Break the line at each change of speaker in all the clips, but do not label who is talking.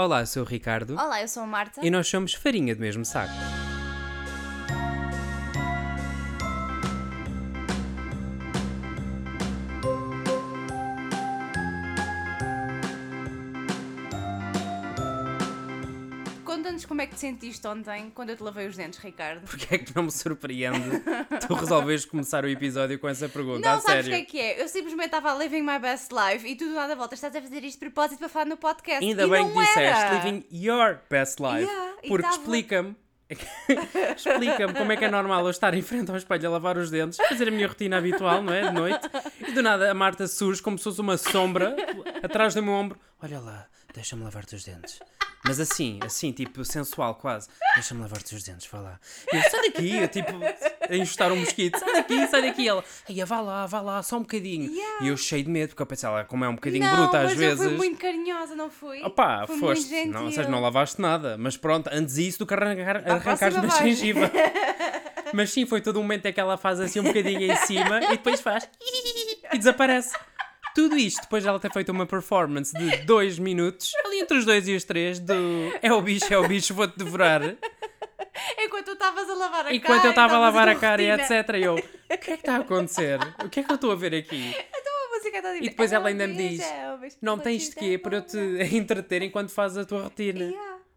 Olá, eu sou o Ricardo
Olá, eu sou a Marta.
e nós somos farinha do mesmo saco.
Como é que te sentiste ontem quando eu te lavei os dentes, Ricardo.
Porquê é que não me surpreende tu resolves começar o episódio com essa pergunta?
Não,
a
sabes o
sério.
que é que é? Eu simplesmente estava living my best life e tu do nada voltas, estás a fazer isto de propósito para falar no podcast.
Ainda
e
bem
não
que disseste
era.
living your best life.
Yeah,
porque
tava-
explica-me. explica-me como é que é normal eu estar em frente ao espelho a lavar os dentes, fazer a minha rotina habitual, não é? De noite. E do nada a Marta surge como se fosse uma sombra atrás do meu ombro. Olha lá, deixa-me lavar-te os dentes. Mas assim, assim, tipo, sensual quase. Deixa-me lavar-te os dentes, vá lá. E eu, sai daqui, eu tipo, a enxutar um mosquito. Sai daqui, sai daqui. Ela, ai, vá lá, vá lá, só um bocadinho.
Yeah.
E eu cheio de medo, porque eu pensei, ela, como é um bocadinho
não,
bruta às vezes.
eu fui muito carinhosa, não fui?
Opa,
Fui
foste. Não, ou seja, não lavaste nada. Mas pronto, antes disso do que arrancar, na
vais.
gengiva. mas sim, foi todo um momento em que ela faz assim um bocadinho em cima e depois faz e desaparece. Tudo isto depois de ela ter feito uma performance de dois minutos, ali entre os dois e os três, do é o bicho, é o bicho, vou-te devorar.
Enquanto tu estavas a lavar a cara.
Enquanto eu estava a lavar a cara e etc. E eu, o que é que está a acontecer? O que é que eu estou a ver aqui?
Então dizer,
E depois
"É
ela
um
ainda me diz:
é
Não tens
te
de quê para eu te entreter enquanto fazes a tua rotina.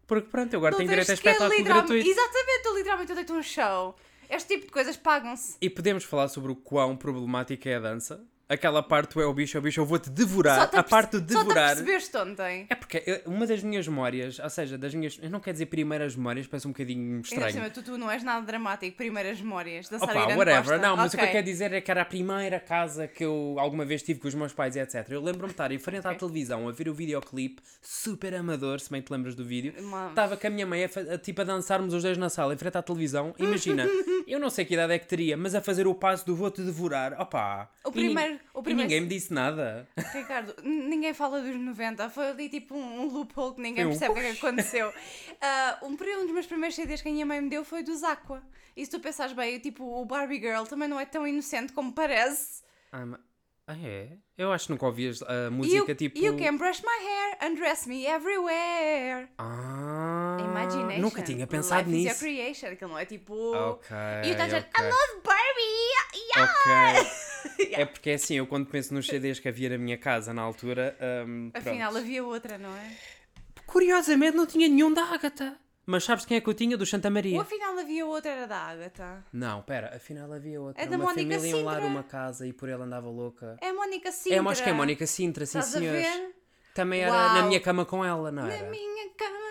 Porque pronto, eu agora tenho direito a espetáculo gratuito.
Exatamente, tu literalmente eu deito um show. Este tipo de coisas pagam-se.
E podemos falar sobre o quão problemática é a dança? Aquela parte é o bicho, é o bicho, eu vou-te devorar. A parte de
Só te
devorar.
percebeste ontem.
É porque eu- uma das minhas memórias, ou seja, das minhas. Eu não quero dizer primeiras memórias, parece um bocadinho estranho.
cima, tu, tu não és nada dramático. Primeiras memórias. Dançar
Opa, whatever.
Costa.
Não, mas o que eu quero dizer é que era a primeira casa que eu alguma vez tive com os meus pais etc. Eu lembro-me de estar em frente à
Ok.
televisão a ver o videoclipe, super amador, se bem te lembras do vídeo. Estava com a minha mãe a, a, tipo a dançarmos os dois na sala em frente à televisão. Imagina, eu não sei que idade é que teria, mas a fazer o passo do vou-te devorar. Opa!
O
nin-
primeiro- o
e
primeiro-
ninguém me disse nada.
Ricardo, ninguém fala dos 90. Foi ali tipo um, um loophole que ninguém percebe o que é que aconteceu. Ah, um, um dos meus primeiros CDs que a minha mãe me deu foi dos Aqua. E se tu pensares bem, tipo, o Barbie Girl também não é tão inocente como parece.
Ah, ma- ah, é? Eu acho que nunca ouvi as- a
You,
música tipo.
you can brush my hair, undress me everywhere.
Ah,
Imagination.
nunca tinha pensado
Life
nisso.
Is your creation. Aquilo não é tipo.
Ok.
E tu estás a dizer,
ok.
I love Barbie! Yeah!
Ok.
Yeah.
É porque é assim, eu quando penso nos CDs que havia na minha casa na altura. hum,
Afinal,
pronto.
havia outra, não é?
Curiosamente não tinha nenhum da Agatha. Mas sabes quem é que eu tinha? Do Santa Maria.
Ou afinal havia outra, era da Agatha.
Não, pera, afinal havia outra.
É da
uma
Mónica
família, um lar,
Sintra.
uma casa e por ela andava louca.
É a Mónica Sintra.
É, mas que é Mónica Sintra, sim
Estás a
senhores. Também era
Uau.
na minha cama com ela, não
Na
era?
minha cama.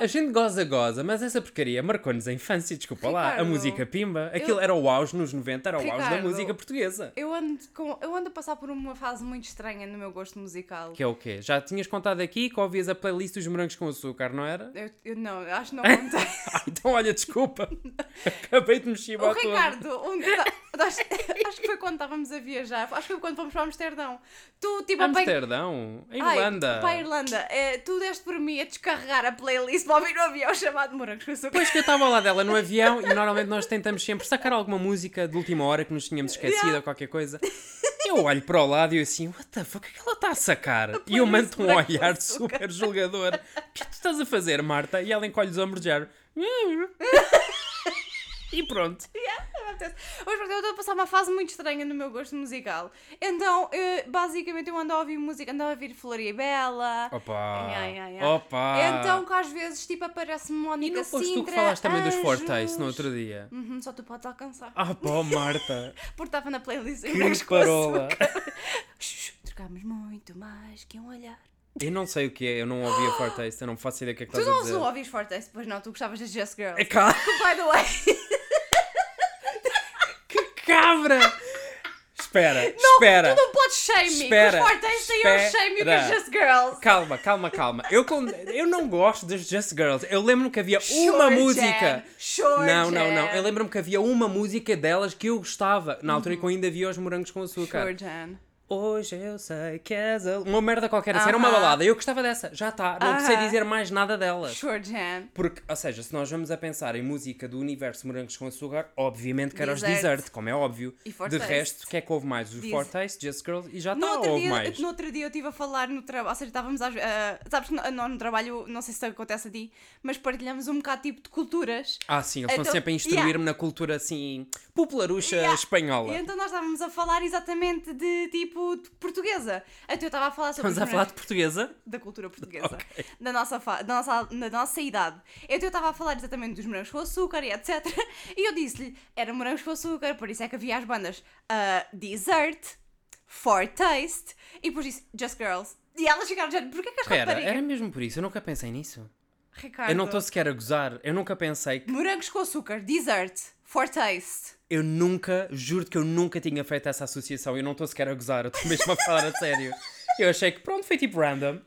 A gente goza, goza, mas essa porcaria marcou-nos a infância, desculpa lá. A
Ricardo,
música Pimba, aquilo era o auge nos 90, era o auge da
Ricardo,
música portuguesa.
Eu ando, com, eu ando a passar por uma fase muito estranha no meu gosto musical.
Que é o quê? Já tinhas contado aqui que ouvias a playlist dos morangos com açúcar, não era?
Eu, eu não, eu acho que não contei.
Ah, então olha, desculpa. Acabei de me
o. Ricardo, um, tá- acho, acho que foi quando estávamos a viajar, acho que foi quando fomos para Amsterdão. Tu, tipo,
Amsterdão? A
Ai,
Irlanda?
para a Irlanda, eh, tu deste por mim a descarregar a playlist para ouvir no avião chamado Morangos com Açúcar.
Depois que eu estava ao lado dela no avião e normalmente nós tentamos sempre sacar alguma música de última hora que nos tínhamos esquecido
Yeah.
ou qualquer coisa. Eu olho para o lado e eu assim, what the fuck, o que é que ela está a sacar? E eu mando um olhar super julgador. O que é que tu estás a fazer, Marta? E ela encolhe os ombros já. E pronto.
acontece. Hoje pronto, eu estou a passar uma fase muito estranha no meu gosto musical. Então, eh, basicamente, eu ando a ouvir música, ando a ouvir Floria e Bela.
Opa!
Yeah, yeah, yeah.
Opa!
Então, que às vezes, tipo, aparece-me
e
Mónica
não foste tu que falaste também dos. Fortace no outro dia?
Uhum, só tu podes alcançar.
Ah, pá, Marta!
Porque estava na playlist
Que
com
parola!
Açúcar. Shhh, Trocámos muito mais que um olhar.
Eu não sei o que é, eu não ouvi a Fortace, eu não faço ideia do que é que
Tu
estás a
não
dizer.
ouvis Forte, pois não, tu gostavas das Just Girls.
É cá!
By the way,
cabra! Espera, espera!
tu não podes shame me,
Espera,
que os têm shame me com as Just Girls.
Calma, calma, calma. Eu, con- eu não gosto das Just Girls. Eu lembro-me que havia
Sure
uma música.
Sure
Não, não, não. Eu lembro-me que havia uma música delas que eu gostava. Na altura em que eu ainda via os morangos com açúcar.
Sure, Jan.
Hoje eu sei que és a... Uma merda qualquer, assim, era uma balada. Eu gostava dessa, já está. Não sei
Aham.
dizer mais nada delas.
Sure Jam.
Porque, ou seja, se nós vamos a pensar em música do universo Morangos com Açúcar, obviamente que era os
Desert.
Desert, como é óbvio.
E For
De
Taste.
resto, o que é que houve mais? Os
Diz-
For Taste, Just Girls e já está, houve
dia,
mais.
no outro dia eu estive a falar no trabalho, ou seja, estávamos às ah, sabes que no, no- trabalho, não sei se acontece a ti, mas partilhamos um bocado tipo de culturas.
Ah, sim, eles estão
Então,
sempre a instruir-me
yeah.
na cultura assim, popularucha
Yeah.
espanhola.
E então nós estávamos a falar exatamente de tipo de portuguesa. Então eu estava a falar sobre
Estamos a
os
falar de portuguesa?
da cultura portuguesa,
Ok.
da, nossa fa- da, nossa, da nossa idade. Então eu estava a falar exatamente dos morangos com açúcar e etc. E eu disse-lhe, era morangos com açúcar, por isso é que havia as bandas ah, Dessert, For Taste e depois disse Just Girls. E elas ficaram dizendo, porquê que as
Espera,
raparigas...
era mesmo por isso, eu nunca pensei nisso.
Ricardo,
Eu não estou sequer a gozar, eu nunca pensei que.
morangos com açúcar, Dessert, For Taste.
Eu nunca, juro que eu nunca tinha feito essa associação, eu não estou sequer a gozar, eu estou mesmo a falar a sério. Eu achei que pronto, foi tipo random.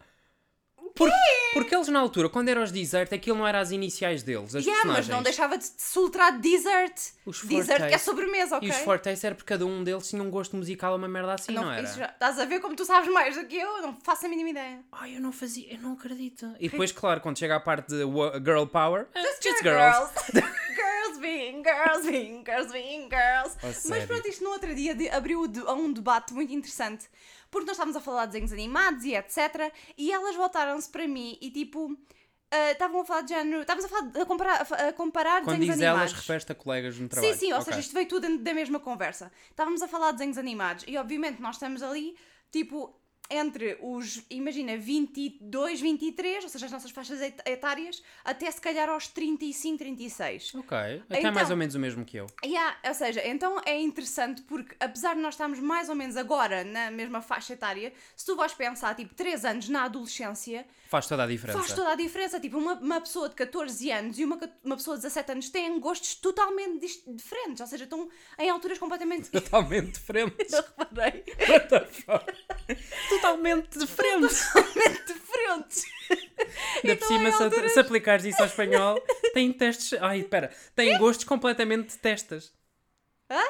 Porque, porque eles na altura, quando eram os Desert, aquilo não era as iniciais deles, as
Yeah, mas
personagens.
não deixava de se soltar Dessert.
Os For
Dessert que é sobremesa, ok?
E os Fortes era porque cada um deles tinha um gosto musical, uma merda assim, não, era?
isso já- estás a ver como tu sabes mais do que eu? Não faço a mínima ideia.
Ai, eu não fazia, eu não acredito. E depois, claro, quando chega à parte de Girl Power, eh, Just girls.
girls being girls.
A
Mas pronto, isto no outro dia abriu a um debate muito interessante. Porque nós estávamos a falar de desenhos animados e etc. E elas voltaram-se para mim e tipo. ah, Estavam a falar de género. Estávamos a, falar, a, comparar, a comparar
Quando
desenhos
diz elas, refere-te a colegas no trabalho.
Sim, sim, ou
Ok.
seja, isto veio tudo da mesma conversa. Estávamos a falar de desenhos animados e obviamente nós estamos ali, tipo, entre os, imagina, 22, 23, ou seja, as nossas faixas et- etárias, até se calhar aos 35, 36.
Ok, até
Então-
mais ou menos o mesmo que eu.
Yeah, ou seja, então é interessante porque apesar de nós estarmos mais ou menos agora na mesma faixa etária, se tu vais pensar, tipo, 3 anos na adolescência,
Faz toda a diferença.
faz toda a diferença. Tipo, uma, uma pessoa de 14 anos e uma, uma pessoa de 17 anos têm gostos totalmente diferentes, ou seja, estão em alturas completamente
Totalmente diferentes.
Eu reparei.
What the fuck? Totalmente diferentes.
Totalmente diferentes.
Ainda
Então,
por cima,
em
se,
alturas-
se aplicares isso ao espanhol, tem testes. Ai, espera. Tem gostos completamente de testas.
Hã?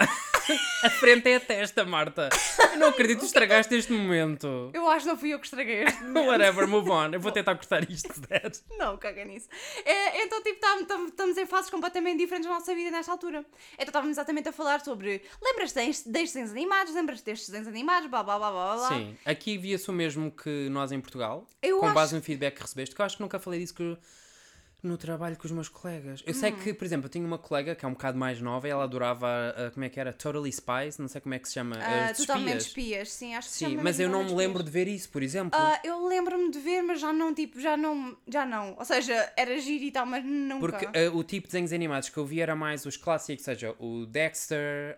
A frente é a testa, Marta. Eu não acredito que estragaste este momento.
Eu acho que não fui eu que estraguei este.
Whatever, move on. Eu vou tentar cortar isto se der.
Não, caga nisso. É, então, tipo, tam- tam- estamos em fases completamente diferentes da nossa vida nesta altura. Então, estávamos exatamente a falar sobre. Lembras-te destes desenhos animados? Lembras-te destes desenhos animados? Blá blá blá blá blá.
Sim, aqui via-se o mesmo que nós em Portugal,
Eu
com
acho-
base no feedback que recebeste, que eu acho que nunca falei disso que- no trabalho com os meus colegas. Eu
Hum.
sei que, por exemplo, eu tinha uma colega que é um bocado mais nova e ela adorava, a- como é que era? Totally Spies, não sei como é que se chama. As
totalmente
espias.
espias, sim, acho que se
Sim,
chama
mas eu não me lembro de ver isso, por exemplo.
Ah, eu lembro-me de ver, mas já não, tipo, já não, já não. Ou seja, era giro e tal, mas nunca.
Porque ah, o tipo de desenhos animados que eu vi era mais os clássicos, seja o Dexter,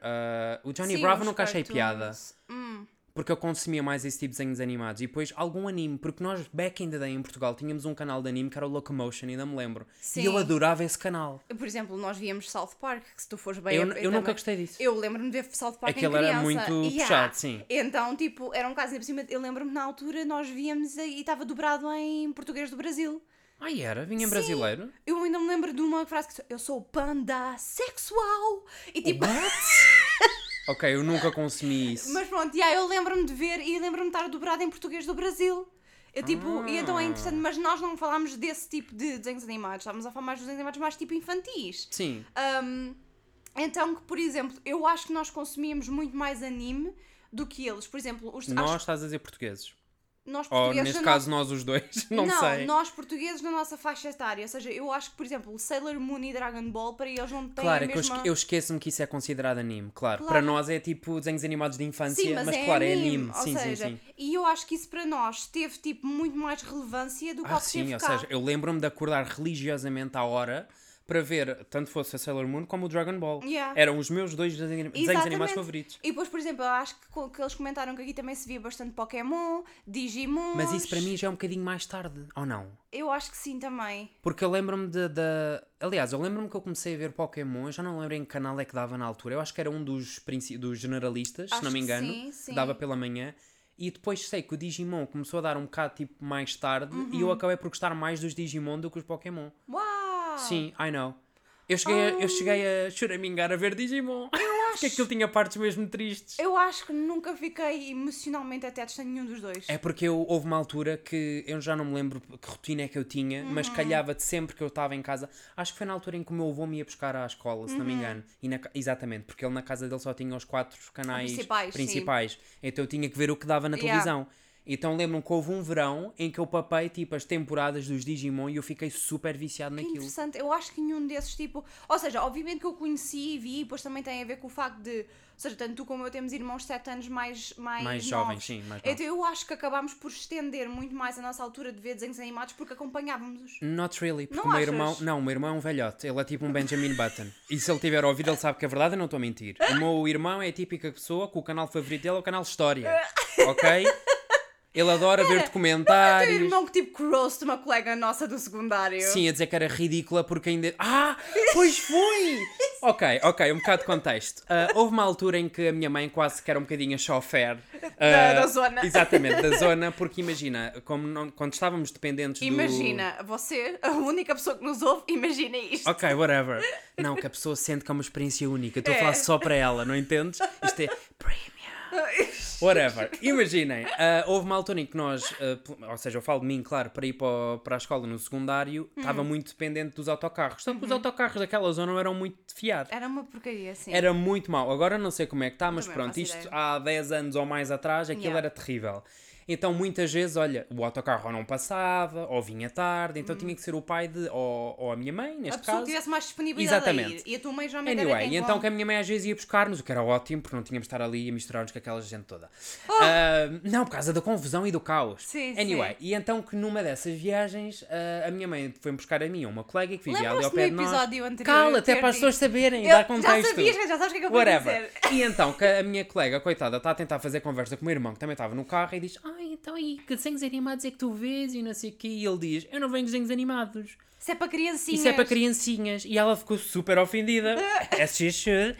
o Johnny
Sim,
Bravo nunca achei
cartoons.
piada.
Hum.
Porque eu consumia mais esse tipo de desenhos animados. E depois algum anime, porque nós, back in the day em Portugal, tínhamos um canal de anime que era o Locomotion, ainda me lembro.
Sim.
E eu adorava esse canal.
Por exemplo, nós víamos South Park, que se tu fores bem.
Eu,
a-
eu
também-
nunca gostei disso.
Eu lembro-me de ver South Park
Aquilo
em
era muito
Yeah.
puxado, sim.
Então, tipo, era um caso, por cima, eu lembro-me na altura nós víamos e estava dobrado em português do Brasil.
Ai, era? Vinha em
Sim.
brasileiro?
Eu ainda me lembro de uma frase que eu sou panda sexual. E tipo,
Ok, eu nunca consumi isso.
mas pronto, yeah, eu lembro-me de ver e lembro-me de estar dobrado em português do Brasil. Eu, tipo, e então é interessante, mas nós não falámos desse tipo de desenhos animados, estávamos a falar mais dos desenhos animados mais tipo infantis.
Sim.
Um, então, que, por exemplo, eu acho que nós consumíamos muito mais anime do que eles. Por exemplo, os
Nós
acho-
estás a dizer portugueses.
Nós
Ou
portugueses.
neste
na
caso nós os dois, não, sei.
nós portugueses na nossa faixa etária. Ou seja, eu acho que, por exemplo, Sailor Moon e Dragon Ball, para eles não têm
Claro,
a
é que eu
mesma...
esque- eu esqueço-me que isso é considerado anime, claro.
Claro.
Para nós é tipo desenhos animados de infância,
Sim, mas,
mas
é
claro,
anime,
é anime.
Ou
Sim,
seja,
sim, sim.
e eu acho que isso para nós teve tipo muito mais relevância do que
Ah,
ao que
sim,
teve
ou
cá.
seja, eu lembro-me de acordar religiosamente à hora para ver tanto fosse a Sailor Moon como o Dragon Ball.
Yeah.
Eram os meus dois desenhos
Exatamente.
animados favoritos.
E depois, por exemplo, eu acho que, que eles comentaram que aqui também se via bastante Pokémon, Digimon.
Mas isso para mim já é um bocadinho mais tarde, ou não?
Eu acho que sim também.
Porque eu lembro-me de, de- Aliás, eu lembro-me que eu comecei a ver Pokémon, eu já não lembro em que canal é que dava na altura. Eu acho que era um dos, princi- dos generalistas, se
Acho
não me
que
engano.
sim, sim.
Dava pela manhã. E depois sei que o Digimon começou a dar um bocado tipo mais tarde e
Uhum.
eu acabei por gostar mais dos Digimon do que os Pokémon.
Uau!
Sim, I know. Eu cheguei, a, eu cheguei a choramingar a ver Digimon.
Eu
Porque aquilo tinha partes mesmo tristes.
Eu acho que nunca fiquei emocionalmente attached a nenhum dos dois.
É porque eu, houve uma altura que eu já não me lembro que rotina é que eu tinha, mas
Uhum.
calhava de sempre que eu estava em casa. Acho que foi na altura em que o meu avô me ia buscar à escola, se não
Uhum.
me engano. E na exatamente, porque ele na casa dele só tinha os quatro canais
Principais,
principais. Então eu tinha que ver o que dava na
Yeah.
televisão. Então lembro-me que houve um verão em que eu papei tipo as temporadas dos Digimon e eu fiquei super viciado
Que
naquilo.
interessante. Eu acho que nenhum desses, tipo. Ou seja, obviamente que eu conheci e vi, e depois também tem a ver com o facto de. Ou seja, tanto tu como eu temos irmãos 7 anos mais, mais,
Mais
novos.
jovens, sim, mais.
Então eu acho que acabámos por estender muito mais a nossa altura de ver desenhos animados porque acompanhávamos-os.
Not really, porque
Não
o meu
achas?
irmão. Não, o meu irmão é um velhote. Ele é tipo um Benjamin Button. E se ele tiver ouvido, ele sabe que é verdade, eu não estou a mentir. O meu irmão é a típica pessoa que o canal favorito dele é o canal História. Ok? Ele adora ver
Teu
documentários.
irmão que tipo roast uma colega nossa do secundário.
Sim, a dizer que era ridícula porque ainda. Ah! Pois foi! ok, ok, um bocado de contexto. Ah, houve uma altura em que a minha mãe quase que era um bocadinho a chofer.
Da-
ah,
da zona.
Exatamente, da zona, porque imagina, como não- quando estávamos dependentes do.
Imagina, você, a única pessoa que nos ouve, imagina isto.
Ok, whatever. Não, que a pessoa sente que é uma experiência única. Estou a
É.
falar só para ela, não entendes? Isto é premium. Whatever. Imaginem, ah, houve uma altura em que nós, pl- ou seja, eu falo de mim, claro, para ir para, para a escola no secundário,
Hum.
estava muito dependente dos autocarros. Só que os
Uhum.
autocarros daquela zona não eram muito fiar.
Era uma porcaria, sim.
Era muito mau. Agora não sei como é que está, mas
Também
pronto, isto
ideia.
há 10 anos ou mais atrás, aquilo
Yeah.
era terrível. Então muitas vezes, olha, o autocarro ou não passava, ou vinha tarde, então tinha que ser o pai de, ou, ou a minha mãe,
Hum. a
neste
pessoa
caso.
que tivesse mais disponibilidade
Exatamente.
E a tua mãe já me
Anyway, e então que a minha mãe às vezes ia buscar-nos, o que era ótimo, porque não tínhamos de estar ali a misturar-nos com aquela gente toda.
Oh!
Ah, não, por causa da confusão e do caos.
Sim,
anyway,
sim.
e então que numa dessas viagens, ah, a minha mãe foi buscar a mim uma colega que vivia ali ao pé de nós.
anterior?
Cala, até para as pessoas saberem,
Eu-
dar contexto.
Já sabias, já sabes o que é que eu vou
Whatever.
dizer.
E então, que a minha colega, coitada, está a tentar fazer conversa com o meu irmão, que também estava no carro, e diz: Ai, então aí, que desenhos animados é que tu vês? E não sei o quê. E ele diz: Eu não venho desenhos animados.
Isso é para criancinhas.
Isso é para criancinhas. E ela ficou super ofendida. As she should.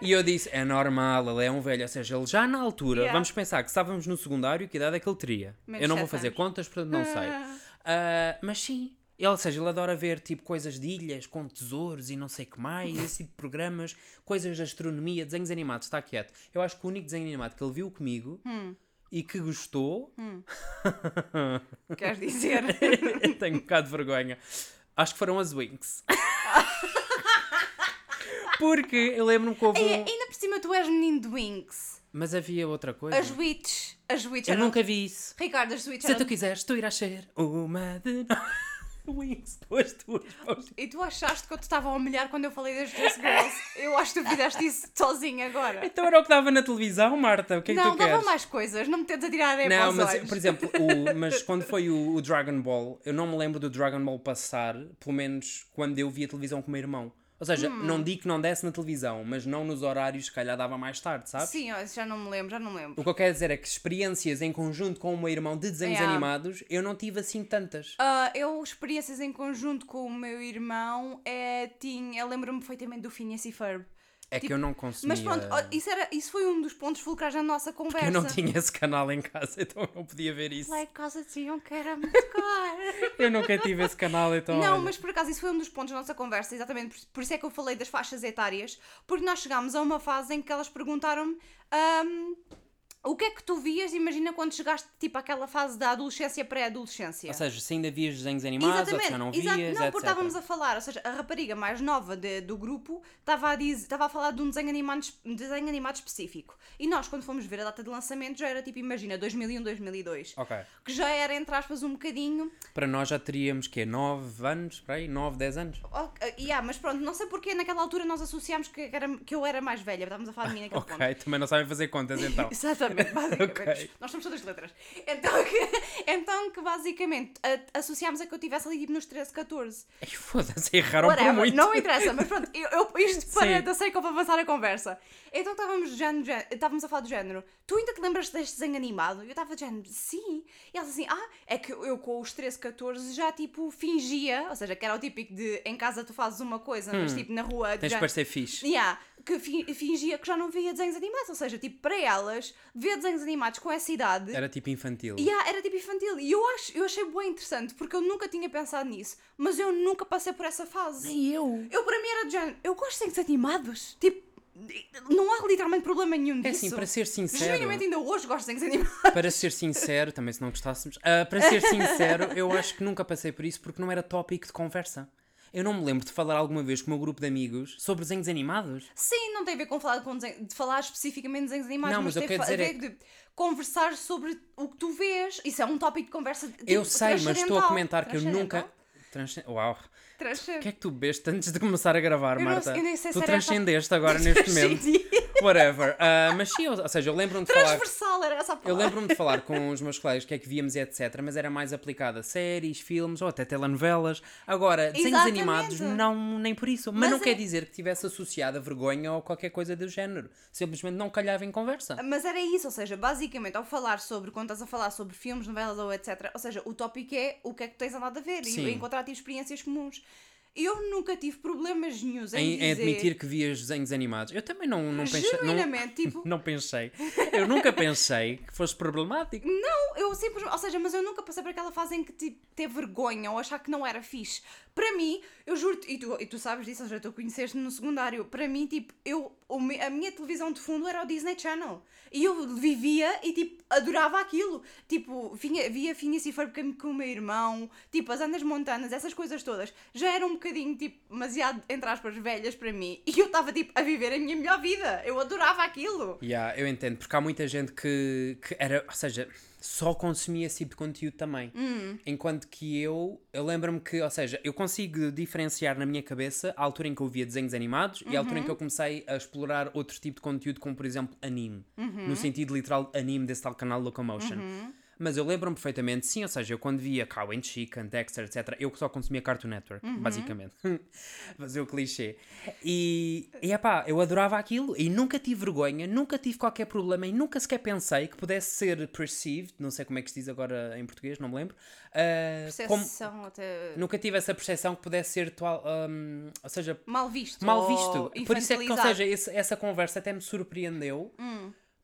E eu disse: É normal, ele é um velho. Ou seja, ele já na altura,
Yeah.
vamos pensar que estávamos no secundário, que idade é que ele teria?
Menos
eu não vou fazer
anos.
contas, portanto não sei. Ah, mas sim. Ele, ou seja, ele adora ver tipo coisas de ilhas com tesouros e não sei o que mais, esse tipo de programas, coisas de astronomia, desenhos animados, está quieto. Eu acho que o único desenho animado que ele viu comigo
Hum.
E que gostou,
Queres dizer?
eu tenho um bocado de vergonha, acho que foram as Winx. Porque eu lembro-me que houve
Ei,
um...
ainda por cima tu és menino de Winx.
Mas havia outra coisa.
As Witch. As Witch
Eu
eram-
nunca vi isso.
Ricardo, as Witch
Se tu
eram...
quiseres, tu irás ser uma de nós. Tuas.
E tu achaste que eu te estava a humilhar quando eu falei das Just Girls? Eu acho que tu fizeste isso sozinho agora.
Então era o que dava na televisão, Marta. O que é que
não,
tu
dava
queres?
mais coisas. Não me tentes a tirar a ideia para
Não, mas
olhos.
por exemplo, o, mas quando foi o, o Dragon Ball, eu não me lembro do Dragon Ball passar, pelo menos quando eu vi a televisão com o meu irmão. Ou seja,
Hum.
não digo que não desse na televisão, mas não nos horários, se calhar dava mais tarde, sabes?
Sim, já não me lembro, já não me lembro.
O que eu quero dizer é que experiências em conjunto com o meu irmão de desenhos
Yeah.
animados, eu não tive assim tantas.
Ah, eu, experiências em conjunto com o meu irmão, é, tinha, eu lembro-me perfeitamente do Phineas e Ferb.
É que
Tipo,
eu não consumia.
Mas pronto, isso, era, isso foi um dos pontos fulcrais da nossa conversa.
Eu não tinha esse canal em casa, então eu não podia ver isso.
Lá em casa diziam que era muito caro.
Eu nunca tive esse canal, então.
Não,
olha.
mas por acaso isso foi um dos pontos da nossa conversa, exatamente por, por isso é que eu falei das faixas etárias, porque nós chegámos a uma fase em que elas perguntaram-me ahm, o que é que tu vias, imagina quando chegaste tipo àquela fase da adolescência pré-adolescência.
Ou seja, se ainda vias desenhos animados ou se já não vias,
exato. Não,
etc.
porque estávamos a falar, ou seja, a rapariga mais nova de- do grupo estava a, dizer, estava a falar de um desenho animado, desenho animado específico. E nós, quando fomos ver a data de lançamento, já era tipo, imagina, 2001, 2002.
Ok.
Que já era, entre aspas, um bocadinho
Para nós já teríamos, que 9 anos, para aí, 9, 10 anos.
Ok, yeah, mas pronto, não sei porque naquela altura nós associámos que, era, que eu era mais velha, estávamos a falar de mim naquele ponto.
Ok, também não sabem fazer contas então.
Exatamente, basicamente.
Ok.
Nós somos todas letras. Então que, então que basicamente a- associámos a que eu estivesse ali tipo nos 13, 14.
Ai, Foda-se, erraram por
Whatever,
muito.
não me interessa, mas pronto, eu, eu- isto para
Sim.
da sei para avançar a conversa. Então estávamos, género, gé- estávamos a falar do género, tu ainda te lembras deste desenho animado? E eu estava de género, sim. E ela assim, ah, é que eu com os 13, 14 já tipo fingia, ou seja, que era o típico de em casa tu fazes uma coisa, mas tipo na rua.
Hum. Tens de
género-
parecer fixe.
Yeah, que fi- fingia que já não via desenhos animados, ou seja, tipo, para elas, ver desenhos animados com essa idade
Era tipo infantil.
yeah, era tipo infantil. E eu, acho, eu achei bem interessante, porque eu nunca tinha pensado nisso, mas eu nunca passei por essa fase.
Nem eu.
Eu, para mim, era de género, eu gosto de desenhos animados. Tipo, Não há literalmente problema nenhum
É
disso.
assim, para ser sincero.
Genuinamente ainda hoje gosto de desenhos animados.
Para ser sincero, também se não gostássemos, ah, para ser sincero, eu acho que nunca passei por isso porque não era tópico de conversa. Eu não me lembro de falar alguma vez com o meu grupo de amigos sobre desenhos animados.
Sim, não tem a ver com falar, com desenho- de falar especificamente de desenhos animados,
Não,
mas,
mas eu
tem
quero
a
dizer é
ver de conversar sobre o que tu vês. Isso é um tópico de conversa. Tipo,
eu sei, mas estou a comentar que eu nunca. Transcend... Uau! O que é que tu bebeste antes de começar a gravar,
Eu não
Marta?
sei- eu nem sei
tu
se
transcendeste agora neste momento. Whatever. Ah, mas sim, ou seja, eu lembro-me de falar.
Transversal era essa a
Eu
palavra.
lembro-me de falar com os meus colegas o que é que víamos e etc, mas era mais aplicado a séries, filmes ou até telenovelas. Agora, desenhos
Exatamente.
animados, não, nem por isso. Mas,
Mas
não
é-
quer dizer que tivesse associado a vergonha ou qualquer coisa do género. Simplesmente não calhava em conversa.
Mas era isso, ou seja, basicamente ao falar sobre, quando estás a falar sobre filmes, novelas ou etc, ou seja, o tópico é o que é que tens andado a ver
Sim.
e encontrar tipo, experiências comuns. Eu nunca tive problemas nenhums em,
Em, em
dizer...
admitir que vias desenhos animados. Eu também não, não pensei. Não,
tipo,
não pensei. Eu nunca pensei que fosse problemático.
Não, eu simplesmente, ou seja, mas eu nunca passei por aquela fase em que tipo, ter vergonha ou achar que não era fixe. Para mim, eu juro e tu, e tu sabes disso, ou seja, tu conheceste no secundário. Para mim, tipo, eu, a minha televisão de fundo era o Disney Channel. E eu vivia e tipo, adorava aquilo. Tipo, vinha, via Phineas e Ferb com o meu irmão, tipo, as andas montanas, essas coisas todas. Já eram um bocadinho, tipo, demasiado, entre aspas, velhas para mim. E eu estava, tipo, a viver a minha melhor vida. Eu adorava aquilo.
Yeah, eu entendo, porque há muita gente que, que era, ou seja, só consumia esse tipo de conteúdo também.
Hum.
Enquanto que eu, eu lembro-me que, ou seja, eu consigo diferenciar na minha cabeça a altura em que eu via desenhos animados e a altura em que
Uhum.
eu comecei a explorar outro tipo de conteúdo, como por exemplo anime.
Uhum.
No sentido literal anime desse tal canal Locomotion. Mas eu lembro-me perfeitamente, sim, ou seja, eu quando via Cow and Chicken, Dexter, etc., eu que só consumia Cartoon Network,
Uhum.
basicamente. Fazer o clichê. E, e epá, eu adorava aquilo e nunca tive vergonha, nunca tive qualquer problema e nunca sequer pensei que pudesse ser perceived, não sei como é que se diz agora em português, não me lembro. ah, como-
Percepção até...
nunca tive essa percepção que pudesse ser, toal, hum, ou seja,
Mal visto.
mal
ou
visto. Por isso é que, ou seja, esse- essa conversa até me surpreendeu.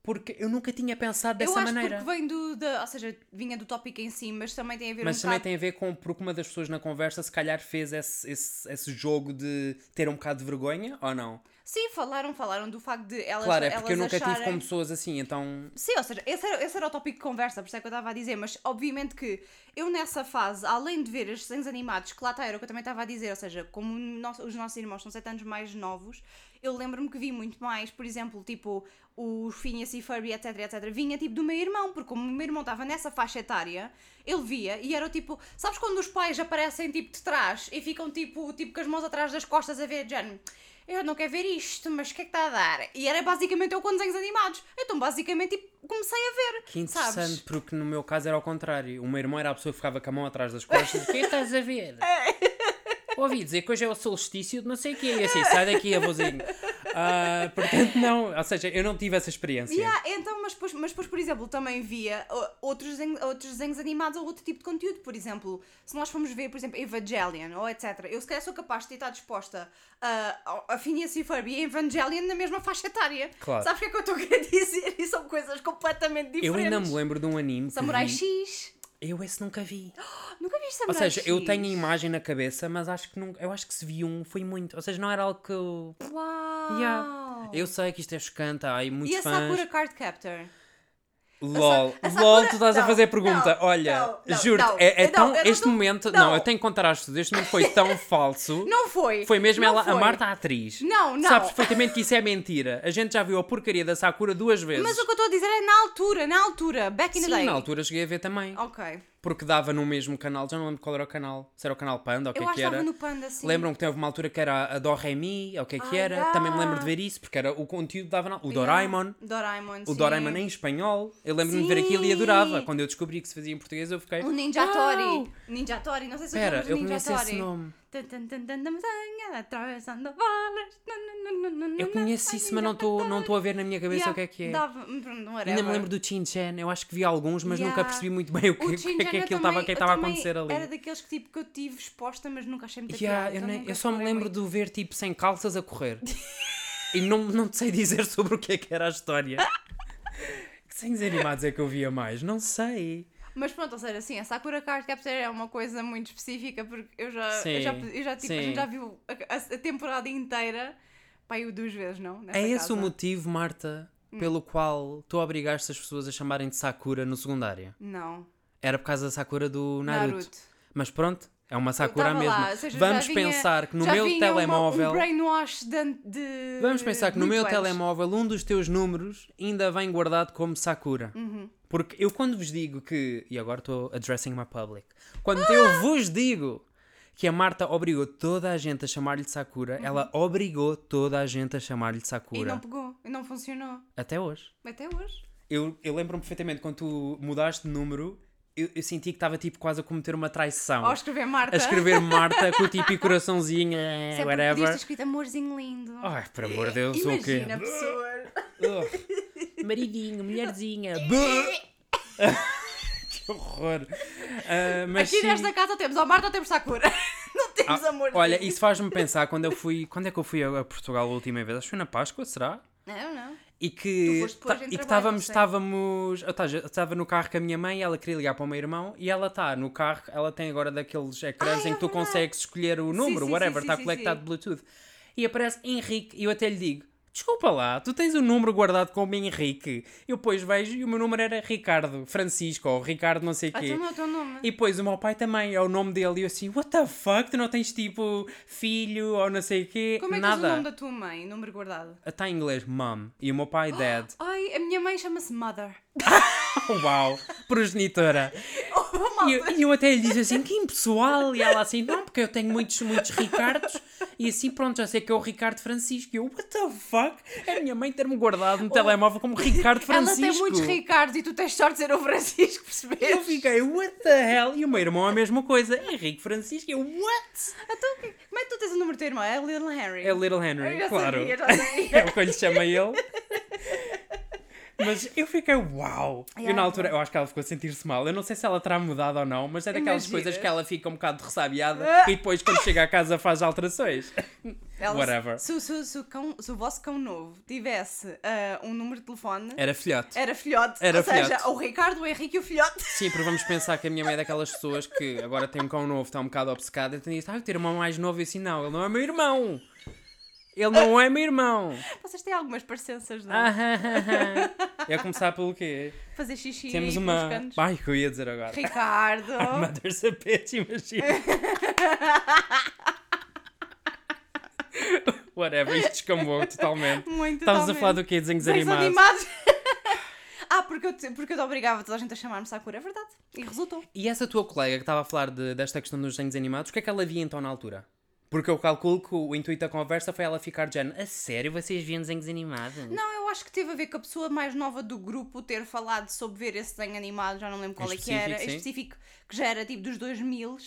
Porque eu nunca tinha pensado dessa
Hum. eu acho
maneira.
porque vem do, ou seja, vinha do tópico em si, mas também tem a ver
Mas
um
também
bocado...
tem a ver com porque uma das pessoas na conversa se calhar fez esse, esse, esse jogo de ter um bocado de vergonha ou não?
Sim, falaram, falaram do facto de elas
claro, é porque eu nunca
acharem...
tive com pessoas assim, então.
Sim, ou seja, esse era, esse era o tópico de conversa, por isso é que eu estava a dizer, mas obviamente que eu nessa fase, além de ver os desenhos animados, que lá está, era o que eu também estava a dizer, ou seja, como nosso- os nossos irmãos são 7 anos mais novos, eu lembro-me que vi muito mais, por exemplo, tipo, os Phineas e Furby, etc, etc, vinha tipo do meu irmão, porque como o meu irmão estava nessa faixa etária, ele via e era o tipo, sabes quando os pais aparecem tipo de trás e ficam tipo, tipo com as mãos atrás das costas a ver, de género, eu não quero ver isto, mas o que é que está a dar? E era basicamente eu com desenhos animados. Então, basicamente, tipo, comecei a ver.
Que interessante,
Sabes?
porque no meu caso era ao contrário. O meu irmão era a pessoa que ficava com a mão atrás das costas. O que é que estás a ver? Ouvi dizer que hoje é o solstício de não sei o quê. E assim, sai daqui, avôzinho. Ah, portanto, não. Ou seja, eu não tive essa experiência.
Yeah, então, mas depois, mas depois, por exemplo, também via uh, outros, desenhos, outros desenhos animados ou outro tipo de conteúdo. Por exemplo, se nós formos ver, por exemplo, Evangelion ou etc., eu se calhar sou capaz de estar disposta a, a Phineas e Ferb e Evangelion na mesma faixa etária.
Claro.
Sabes o que é que eu estou a querer dizer? E são coisas completamente diferentes.
Eu ainda me lembro de um anime. que
Samurai
vi-
X.
Eu esse nunca vi.
Nunca viste
Ou
Samurai
seja,
X?
eu tenho a imagem na cabeça, mas acho que nunca. Eu acho que se vi um, foi muito. Ou seja, não era algo que eu.
Uau!
Yeah. Eu sei que isto é chocante, há aí muitos
E a
fãs.
Sakura Card Captor?
LOL,
a Sakura-
LOL, tu estás a
não,
fazer pergunta.
não,
Olha, juro-te, é, é tão. este
tô-
momento. Não. eu tenho que contar às pessoas. Este momento foi tão falso.
Não foi!
Foi mesmo ela, a
foi.
Marta a atriz.
Não, não.
Sabes perfeitamente que isso é mentira. A gente já viu a porcaria da Sakura duas vezes.
Mas o que eu estou a dizer é na altura, na altura, back in the
Sim,
day.
na altura cheguei a ver também.
Ok.
Porque dava no mesmo canal, já não lembro qual era o canal. Se era o canal Panda ou o que é que era.
no Panda, sim.
Lembram que teve uma altura que era a Do Re Mi, ou o que é que
Ah,
era.
yeah.
Também me lembro de ver isso, porque era o conteúdo que dava na... O
Yeah.
Doraemon.
Doraemon,
O. Doraemon em espanhol. Eu lembro-me de ver aquilo e adorava. Quando eu descobri que se fazia em português, eu fiquei.
O Ninja! Tori. Ninja Tori, não sei se do
eu conheço esse nome.
Atravessando bolas.
Eu conheço isso, mas não estou não a ver na minha cabeça
Yeah,
o que é que é.
Dava, era.
Ainda me lembro do Chin Chan, eu acho que vi alguns, mas nunca
Yeah.
percebi muito bem o que,
O
o que, é que estava que a acontecer ali.
Era daqueles que, tipo, que eu tive exposta, mas nunca achei muita
Yeah,
piada.
eu, nem-
nunca
eu só me lembro
muito.
de ver tipo sem calças a correr. e não, não te sei dizer sobre o que é que era a história. que desenhos animados é que eu via mais? Não sei.
Mas pronto, ou seja, assim, a Sakura Card Captor é uma coisa muito específica porque eu já, eu
Sim,
já, eu já tipo, a gente já viu a, a- temporada inteira Pai, eu duas vezes, não? Nessa
É esse
casa.
o motivo, Marta,
Hum.
pelo qual tu obrigaste as pessoas a chamarem de Sakura no secundário?
Não.
Era por causa da Sakura do Naruto.
Naruto.
Mas pronto, é uma Sakura mesmo.
seja,
Vamos
vinha-
pensar que no meu
vinha uma-
telemóvel.
um brainwash de, de
Vamos pensar que no meu
antes.
telemóvel um dos teus números ainda vem guardado como Sakura.
Uhum.
Porque eu quando vos digo que. E agora estou addressing my public. Quando eu vos digo que a Marta obrigou toda a gente a chamar-lhe Sakura, ela obrigou toda a gente a chamar-lhe
Uhum. E
Sakura.
não pegou, e não funcionou.
Até hoje.
Até hoje.
Eu, eu lembro-me perfeitamente quando tu mudaste de número, eu, eu senti que estava tipo quase a cometer uma traição.
Ao escrever Marta.
A escrever Marta com o típico coraçãozinho, eh,
Sempre
whatever.
ter escrito amorzinho lindo.
Ai, por amor de Deus, o quê?
Imagina a pessoa.
Ugh. Maridinho, mulherzinha. que horror. Ah, mas
Aqui
sim.
nesta casa temos ao Marta ou temos Sakura. Não temos
Ah,
amor.
Olha, isso faz-me pensar quando eu fui. Quando é que eu fui a a Portugal a última vez? Acho que foi na Páscoa, será?
Não, não.
E que,
em
e que estávamos, estávamos, eu tava- eu estava no carro com a minha mãe e ela queria ligar para o meu irmão e ela está no carro, ela tem agora daqueles ecrãs
Ah, é
em que tu
verdade.
consegues escolher o número,
sim,
whatever, está conectado. Bluetooth. E aparece Henrique e eu até lhe digo, desculpa lá, tu tens o número guardado como Henrique. Eu depois vejo e o meu número era Ricardo Francisco ou Ricardo não sei o
Ah,
quê.
não é o teu nome.
E depois o meu pai também, é o nome dele. E eu assim, what the fuck? Tu não tens tipo filho ou não sei o quê?
Como é que tens o nome da tua mãe? Número guardado.
Está em inglês, mom. E o meu pai, dad.
Ai, a minha mãe chama-se Mother.
Uau, progenitora.
Oh,
E eu, e eu até lhe disse assim, que impessoal. E ela assim, não, porque eu tenho muitos, muitos Ricardos. E assim, pronto, já sei que é o Ricardo Francisco. E eu, what the fuck? É a minha mãe ter-me guardado no telemóvel como Ricardo Francisco.
Oh. Ela tem muitos Ricardos e tu tens sorte de ser o Francisco, percebes?
Eu fiquei, what the hell? E o meu irmão a mesma coisa. Henrique Francisco. E eu, what?
Então, como é que tu tens o número do teu irmão? É Little Henry.
É Little Henry, claro.
sabia, sabia.
é o que eu lhe chamo a ele. Mas eu fiquei, uau! Eu
Yeah,
na altura, eu acho que ela ficou a sentir-se mal. Eu não sei se ela terá mudado ou não, mas é daquelas
Imagina.
coisas que ela fica um bocado ressabiada
Ah.
e depois quando chega a casa faz alterações.
Ela-
Whatever.
Se, se- se o cão- se o vosso cão novo tivesse ah, um número de telefone,
Era filhote.
era filhote.
Era
Ou seja,
filhote.
o Ricardo, o Henrique e o filhote.
Sim, porque vamos pensar que a minha mãe é daquelas pessoas que agora tem um cão novo, está um bocado obcecada e tem dito, ah, eu ter um irmão mais novo e assim, não, ele não é meu irmão. Ele não é meu irmão.
Vocês têm algumas parecenças de
Ah, ah, ah, ah. É começar pelo quê?
fazer xixi
Temos uma.
pelos cantos.
Ai, o que eu ia dizer agora?
Ricardo.
Mother's a bitch, imagina. Whatever, isto descambou totalmente.
Muito
Estavas a falar do quê? Desenhos
Desenhos
animados.
ah, porque eu, te, porque eu te obrigava toda a gente a chamar-me Sakura. É verdade. E resultou.
E essa tua colega que estava a falar de- desta questão dos desenhos animados, o que é que ela via então na altura? Porque eu calculo que o intuito da conversa foi ela ficar de género, a sério, vocês viam desenhos animados?
Não, eu acho que teve a ver com a pessoa mais nova do grupo ter falado sobre ver esse desenho animado, já não lembro qual é que era,
sim.
específico, que já era tipo dos 2000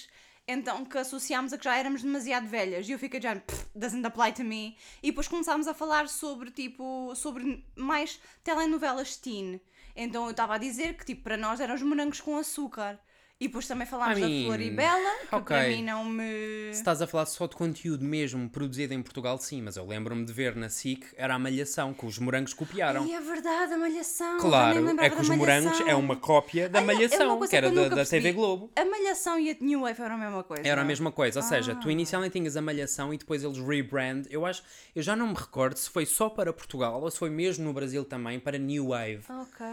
então que associámos a que já éramos demasiado velhas e eu fiquei já, "Pff, doesn't apply to me. E depois começámos a falar sobre tipo, sobre mais telenovelas teen. Então eu estava a dizer que tipo, para nós eram os morangos com açúcar. E depois também falámos
I
da
mean,
Floribela, que
ok.
para mim não me.
Se estás a falar só de conteúdo mesmo produzido em Portugal, sim, mas eu lembro-me de ver na SIC, era a Malhação, que os morangos copiaram.
E é verdade, a Malhação.
Claro, é que os
da
morangos é uma cópia da
Olha, é
Malhação,
coisa
que era
que
da, da TV. Globo.
A Malhação e a New Wave eram a mesma coisa.
Era a mesma coisa, ou seja,
Ah.
tu inicialmente tinhas a Malhação e depois eles rebrand. Eu acho, eu já não me recordo se foi só para Portugal ou se foi mesmo no Brasil também para New Wave.
Ok.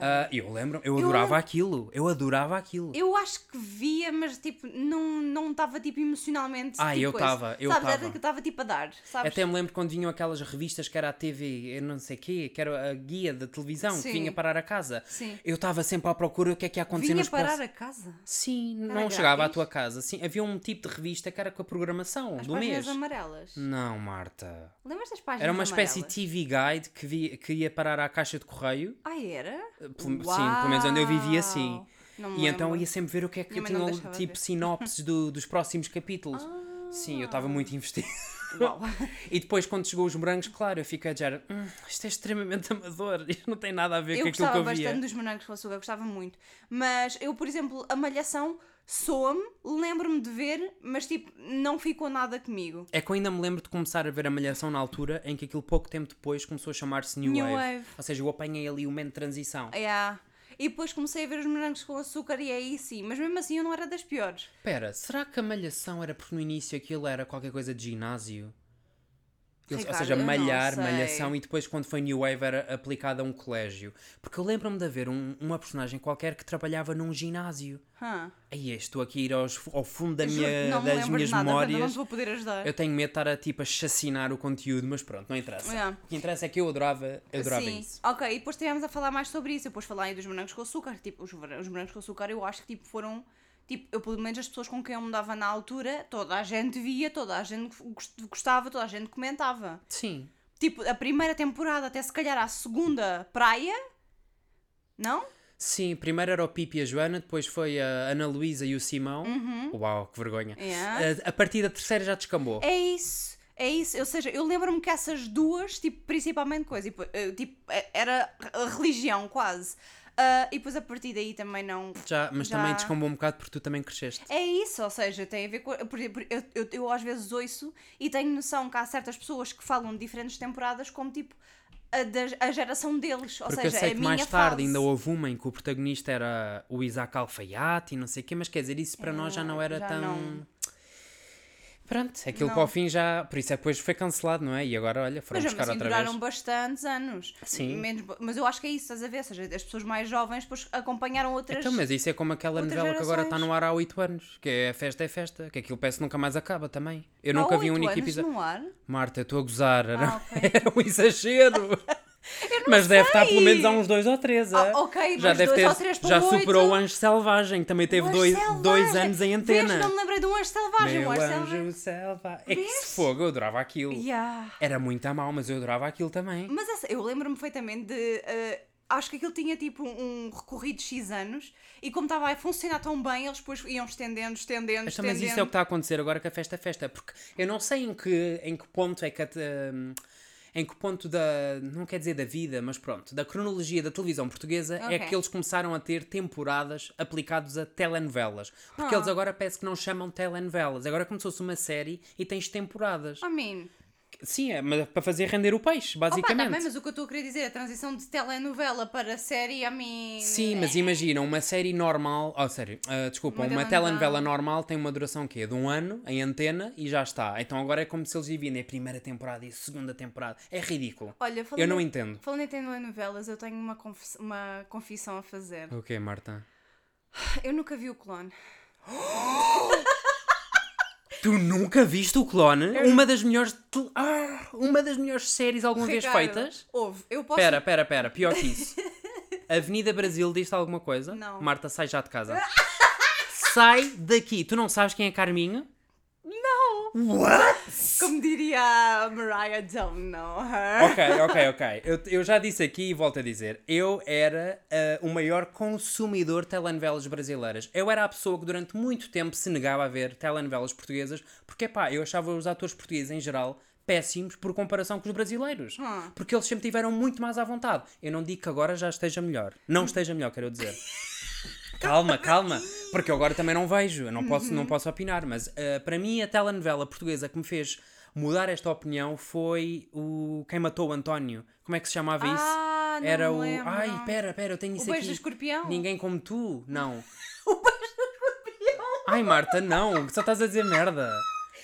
Ah, eu lembro, eu adorava aquilo, eu adorava aquilo.
Eu acho que via, mas tipo, não não estava tipo emocionalmente.
Ah,
tipo,
eu
coisa.
tava, eu
sabes,
tava.
Era que estava tipo a dar, sabes?
Até me lembro quando vinham aquelas revistas que era a TV, eu não sei quê, que era a guia da televisão,
Sim.
que vinha parar a casa.
Sim.
Eu estava sempre à procura do que é que ia acontecer
Vinha
nos
parar a casa.
Sim, não
grátis?
chegava à tua casa. Sim, havia um tipo de revista que era com a programação
As
do
páginas
mês.
amarelas.
Não, Marta.
Lembras das páginas
Era uma espécie de? TV guide que, vi- que ia parar à caixa de correio.
Ah, era?
Pelo- Sim, pelo menos onde eu vivia, sim.
Uau! Não me
E então ia sempre ver o que é que
Minha mãe não
tinham,
deixava
tipo,
ver.
sinopses do- dos próximos capítulos. Sim, eu estava muito investido.
Uau.
E depois, quando chegou os morangos, claro, eu fiquei a dizer: hum, isto é extremamente amador, isto não tem nada a ver
Eu
com aquilo que
gostava
eu via.
bastante dos morangos com açúcar, gostava muito. Mas eu, por exemplo, a malhação soa-me, lembro-me de ver, mas tipo, não ficou nada comigo.
É que eu ainda me lembro de começar a ver a Malhação na altura em que aquilo pouco tempo depois começou a chamar-se New,
New
Wave.
Wave.
Ou seja, eu apanhei ali o momento de transição.
Yeah. E depois comecei a ver os morangos com açúcar e aí sim, mas mesmo assim eu não era das piores.
Espera, será que a Malhação era porque no início aquilo era qualquer coisa de ginásio? Ou
Ricardo,
seja,
eu não
malhar, malhação e depois quando foi New Wave era aplicada a um colégio. Porque eu lembro-me de haver um- uma personagem qualquer que trabalhava num ginásio.
Hã.
Aí estou aqui a ir aos- ao fundo da minha,
não
das minhas
nada,
memórias.
não vou poder ajudar.
Eu tenho medo de estar a tipo a chacinar o conteúdo, mas pronto, não interessa.
Yeah.
O que interessa é que eu adorava, eu adorava
Sim,
isso.
ok, e depois estivemos a falar mais sobre isso. Eu depois falar aí dos morangos com açúcar. Tipo, os, os morangos com açúcar eu acho que tipo, foram. Tipo, eu pelo menos as pessoas com quem eu me dava na altura, toda a gente via, toda a gente gost- gostava, toda a gente comentava.
Sim.
Tipo, a primeira temporada até se calhar à segunda praia. Não?
Sim, primeiro era o Pipi e a Joana, depois foi a Ana Luísa e o Simão. Uau, que vergonha.
Uhum. Yeah.
A, a partir da terceira já descambou.
É isso. É isso, ou seja, eu lembro-me que essas duas, tipo, principalmente coisa, tipo, eh, tipo, eh, era a religião quase. Ah, e depois a partir daí também não.
Já, mas
Já.
também descambou um bocado porque tu também cresceste.
É isso, ou seja, tem a ver com. Por exemplo, eu, eu, eu às vezes ouço e tenho noção que há certas pessoas que falam de diferentes temporadas como tipo a, da- a geração deles. Ou
Porque
seja,
eu sei
a
que mais tarde
fase.
ainda houve uma em que o protagonista era o Isaac Alfaiate e não sei o quê, mas quer dizer, isso para nós já não era
já
tão.
não.
Pronto, aquilo
Não.
para o fim já. Por isso é que depois foi cancelado, não é? E agora, olha, foram
Mas
buscar
assim
outra
duraram
vez.
bastantes anos.
Sim.
Menos, mas eu acho que é isso, estás a ver? Ou seja, as pessoas mais jovens depois acompanharam outras.
Então, mas isso é como aquela novela que agora está
gerações.
no ar há 8 anos, que é a festa é festa, que aquilo parece nunca mais acaba também. Eu
Há
nunca vi um único episódio. Marta, estou a gozar,
Ah, ok.
era um exagero. mas deve estar pelo menos há uns dois ou três.
Ah,
é?
ok,
já deve
dois
ter, já
oito.
superou o Anjo Selvagem, que também teve dois, dois
Selvagem.
anos em
Vês,
antena.
não me lembrei um anjo selvagem.
Meu
o anjo selvagem.
selvagem. É que
Vês?
se fogo, eu adorava aquilo.
Yeah.
Era muito a mal, mas eu adorava aquilo também.
Mas eu lembro-me perfeitamente de. eh, acho que aquilo tinha tipo um recorrido de X anos e como estava a funcionar tão bem, eles depois iam estendendo, estendendo, estendendo.
mas isso é o que está a acontecer agora com a festa festa, porque eu não sei em que, em que ponto é que a, hum, em que ponto da, não quer dizer da vida, mas pronto, da cronologia da televisão portuguesa é
Ok.
que eles começaram a ter temporadas aplicados a telenovelas. Porque
Ah.
eles agora parece que não chamam telenovelas, agora começou-se uma série e tens temporadas.
I mean,
Sim, é mas para fazer render o peixe,
opa, tá
basicamente.
bem, mas o que eu estou a querer dizer, a transição de telenovela para série, I mean.
Sim, mas imagina, uma série normal. Oh, sério, ah, desculpa,
Uma
uma,
telenovela.
normal tem uma duração quê? De um ano em antena e já está. Então agora é como se eles dividem a primeira temporada e a segunda temporada. É ridículo.
Olha, falando,
Eu não entendo.
falando em telenovelas, eu tenho uma, uma confissão a fazer.
O quê, Marta?
Eu nunca vi o clone.
Tu nunca viste o Clone? Uma das melhores. Ah, uma das melhores séries alguma vez
Ricardo,
feitas?
Houve. Eu posso.
Pera, pera, pera, pior que isso. Avenida Brasil diz-te alguma coisa?
Não.
Marta, sai já de casa. sai daqui. Tu não sabes quem é Carminho?
Como diria a Mariah, don't know her.
Ok, ok, ok. Eu, eu já disse aqui e volto a dizer. Eu era ah, o maior consumidor de telenovelas brasileiras. Eu era a pessoa que durante muito tempo se negava a ver telenovelas portuguesas porque, pá, eu achava os atores portugueses em geral péssimos por comparação com os brasileiros.
Hum.
Porque eles sempre tiveram muito mais à vontade. Eu não digo que agora já esteja melhor. Não esteja melhor, quero dizer. Calma, calma, porque eu agora também não vejo, eu não posso,
Uhum.
não posso opinar, mas ah, para mim a telenovela portuguesa que me fez mudar esta opinião foi o Quem Matou o António. Como é que se chamava isso?
Ah, não
Era o.
lembro.
Ai, pera, pera, eu tenho
O
isso
beijo
aqui.
do escorpião?
Ninguém como tu? Não.
O beijo do escorpião.
Ai, Marta, não, só estás a dizer merda.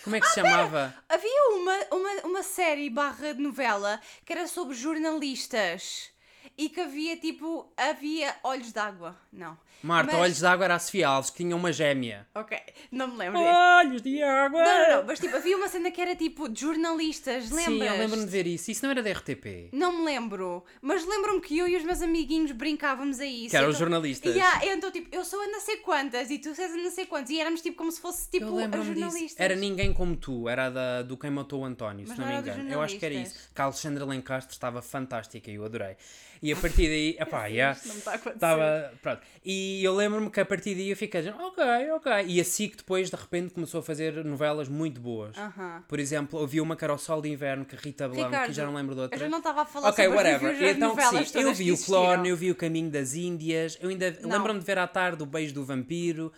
Como é que se
Ah,
chamava?
Havia uma, uma, uma série barra de novela que era sobre jornalistas e que havia tipo. Havia olhos d'água. Não.
Marta,
Mas-
Olhos de Água era a Sofia Alves, que tinha uma gêmea.
Ok, não me lembro.
Olhos de Água!
Não, não, não, mas tipo, havia uma cena que era tipo de jornalistas, lembras?
Sim, eu lembro-me de ver isso. Isso não era da RTP.
Não me lembro, mas lembro-me que eu e os meus amiguinhos brincávamos a isso.
Que eram
Então-
jornalistas.
Yeah, então, tipo, eu sou a não sei quantas e tu és a não sei quantas. E éramos tipo como se fosse tipo a jornalistas.
disso. Era ninguém como tu, era da, do Quem Matou o António,
Mas
se não,
não
me engano. Eu acho que era isso. Que a Alexandra Lencastre estava fantástica e eu adorei. E a partir daí, epá, yeah,
Isto não está a
estava. Pronto. E eu lembro-me que a partir daí eu fiquei dizendo, ok, ok. E a SIC depois, de repente, começou a fazer novelas muito boas.
Aham.
Por exemplo, havia uma que era o Sol de Inverno, que Rita Blanco, que já não lembro de outra.
Eu já não estava a falar
Ok,
sobre
whatever. Então, que sim, eu
que
vi o. Clone, eu vi o Caminho das Índias, eu ainda lembro-me de ver à tarde o Beijo do Vampiro,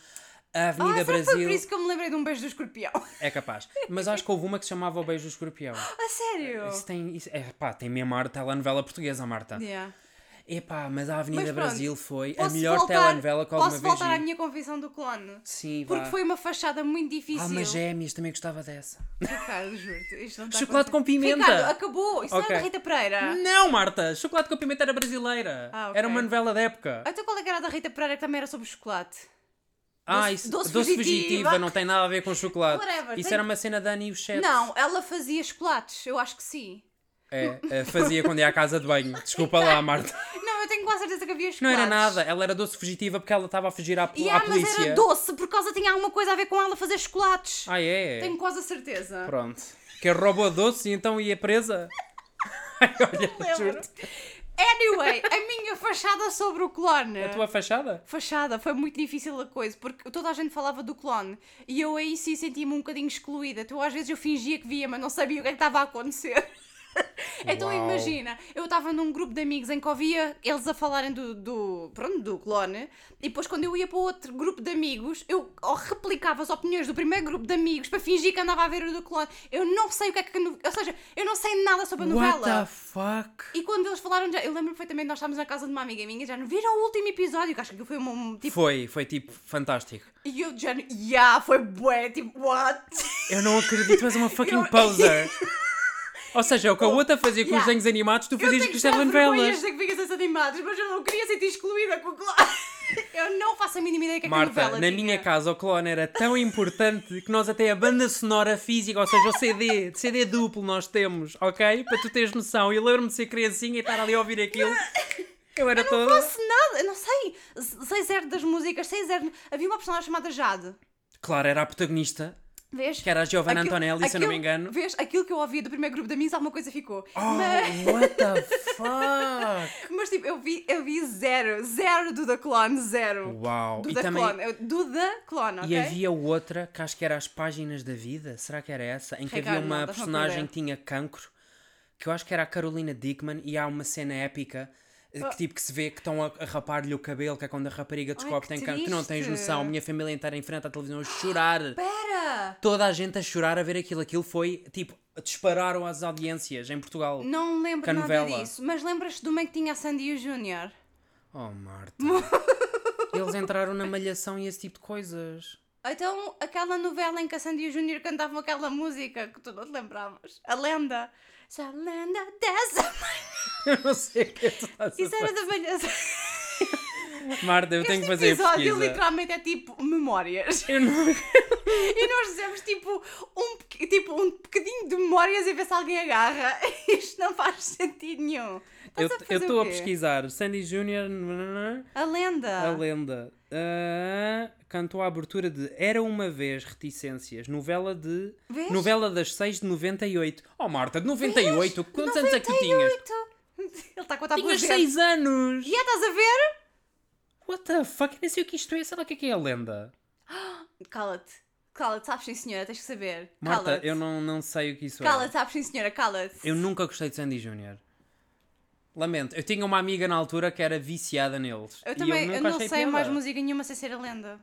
a
Ah,
Avenida
será que
Brasil.
foi por isso que eu me lembrei de um beijo do escorpião?
É capaz. Mas acho que houve uma que se chamava O Beijo do Escorpião.
A sério?
Isso tem. Isso, é, pá, tem mesmo de telenovela portuguesa, Marta.
Yeah.
Epá, mas a Avenida
Mas pronto,
Brasil foi a
Posso
melhor
voltar-
telenovela que alguma
Posso
vez
voltar à minha confissão do clone?
Sim, vá.
Porque foi uma fachada muito difícil.
Almas gêmeas, também gostava dessa.
Ricardo, juro-te, isto não está a
Chocolate com pimenta.
Ricardo, acabou. Isso
Ok.
não é da Rita Pereira.
Não, Marta! Chocolate com pimenta era brasileira.
Ah, ok.
Era uma novela da época.
Então qual é que era a da Rita Pereira que também era sobre chocolate?
Ah,
doce-
isso,
doce
doce,
fugitiva.
fugitiva. não tem nada a ver com chocolate.
Whatever,
isso
tem-
era uma cena da Annie e o Chet.
Não, ela fazia chocolates, eu acho que sim.
É, é, fazia quando ia à casa de banho. Desculpa lá, Marta.
Não, eu tenho quase certeza que havia chocolates.
Não era nada. Ela era doce fugitiva porque ela estava a fugir à,
E
à
ah, mas
polícia.
era doce, por causa tinha alguma coisa a ver com ela fazer chocolates.
Ah, é?
Tenho quase a certeza.
Pronto. Que roubou doce e então ia presa? Ai, olha,
Lembro. Anyway, a minha fachada sobre o clone.
A tua fachada?
Fachada, foi muito difícil a coisa, porque toda a gente falava do clone e eu aí sim sentia-me um bocadinho excluída. Então às vezes eu fingia que via, mas não sabia o que é que estava a acontecer. então
Uau.
imagina, eu estava num grupo de amigos em que ouvia eles a falarem do, do, pronto, do clone e depois quando eu ia para outro grupo de amigos, eu replicava as opiniões do primeiro grupo de amigos para fingir que andava a ver o do clone. Eu não sei o que é que... Ou seja, eu não sei nada sobre a novela.
What the fuck?
E quando eles falaram, já, eu lembro perfeitamente, nós estávamos na casa de uma amiga minha, já não viram o último episódio, que acho que foi um, tipo.
Foi, foi tipo fantástico.
E eu já, yeah, foi bué, tipo, what?
Eu não acredito, és uma fucking
Eu-
poser. Ou seja, o que a outra fazia com os
Yeah.
desenhos animados, tu
Eu
fazias
tenho
com as telenovelas.
de que ficas animadas, mas eu não queria sentir excluída com o claro. Eu não faço a mínima ideia que é que a
Marta,
novela
na
tinha.
minha casa o clone era tão importante que nós até a banda sonora física, ou seja, o CD, CD duplo nós temos, ok? Para tu teres noção. E eu lembro-me de ser criancinha e estar ali a ouvir aquilo. Eu era
Não
toda.
faço nada, eu não sei. Sei zero das músicas, sei zero. Havia uma personagem chamada Jade.
Claro, era a protagonista,
Vês?
que era a Giovanna
Aquilo-
Antonelli, se eu não me engano.
Vês? Aquilo que eu ouvia do primeiro grupo de amigos, alguma coisa ficou.
Oh,
Mas,
what the fuck?
mas, tipo, eu vi, eu vi zero. Zero do The Clone, zero.
Uau.
Do
E
The
também.
Clone. Do The Clone, ok?
E havia outra, que acho que era As Páginas da Vida, será que era essa? Em que
Ricardo,
havia uma personagem que tinha cancro, que eu acho que era a Carolina Dickman, e há uma cena épica que tipo que se vê que estão a, a rapar-lhe o cabelo, que é quando a rapariga descobre que
que
tem cancro. Tu não tens noção, a minha família inteira em frente à televisão a chorar.
Pera!
Toda a gente a chorar a ver aquilo. Aquilo foi, tipo, dispararam as audiências em Portugal.
Não lembro nada
novela.
disso, mas lembras-te do meio que tinha a Sandy e o Júnior?
Oh, Marta. Eles entraram na malhação e esse tipo de coisas.
Então, aquela novela em que a Sandy e o Júnior cantavam aquela música que tu não te lembravas. A lenda. Se a lenda dessa...
Eu não sei o que é que tu
Isso era da.
Marta, eu tenho que
Este
fazer
episódio
pesquisa.
literalmente é tipo memórias.
Eu não...
E nós dizemos tipo um, tipo um bocadinho de memórias e ver se alguém agarra. Isto não faz sentido nenhum.
Eu
Estás fazer
estou a pesquisar Sandy Júnior,
A lenda.
a lenda. Ah, cantou a abertura de Era uma vez Reticências, novela de.
Vês?
Novela das 6 de 98. Oh, Marta, de 98? Quantos anos é que tu tinhas?
98. Ele está a contar
Tinhas
pelos dedos.
6 anos!
E é, estás a ver?
What the fuck? Eu nem sei o que isto é. Sei lá o que é que é a lenda.
Cala-te. Cala-te, sabes sim senhora, tens que saber.
Marta,
Cala-te.
eu não, não sei o que isso
Cala-te,
é.
sabes sim senhora, cala-te.
Eu nunca gostei de Sandy Júnior. Lamento. Eu tinha uma amiga na altura que era viciada neles.
Eu também,
eu,
eu, não sei
piada.
mais música nenhuma sem ser a lenda.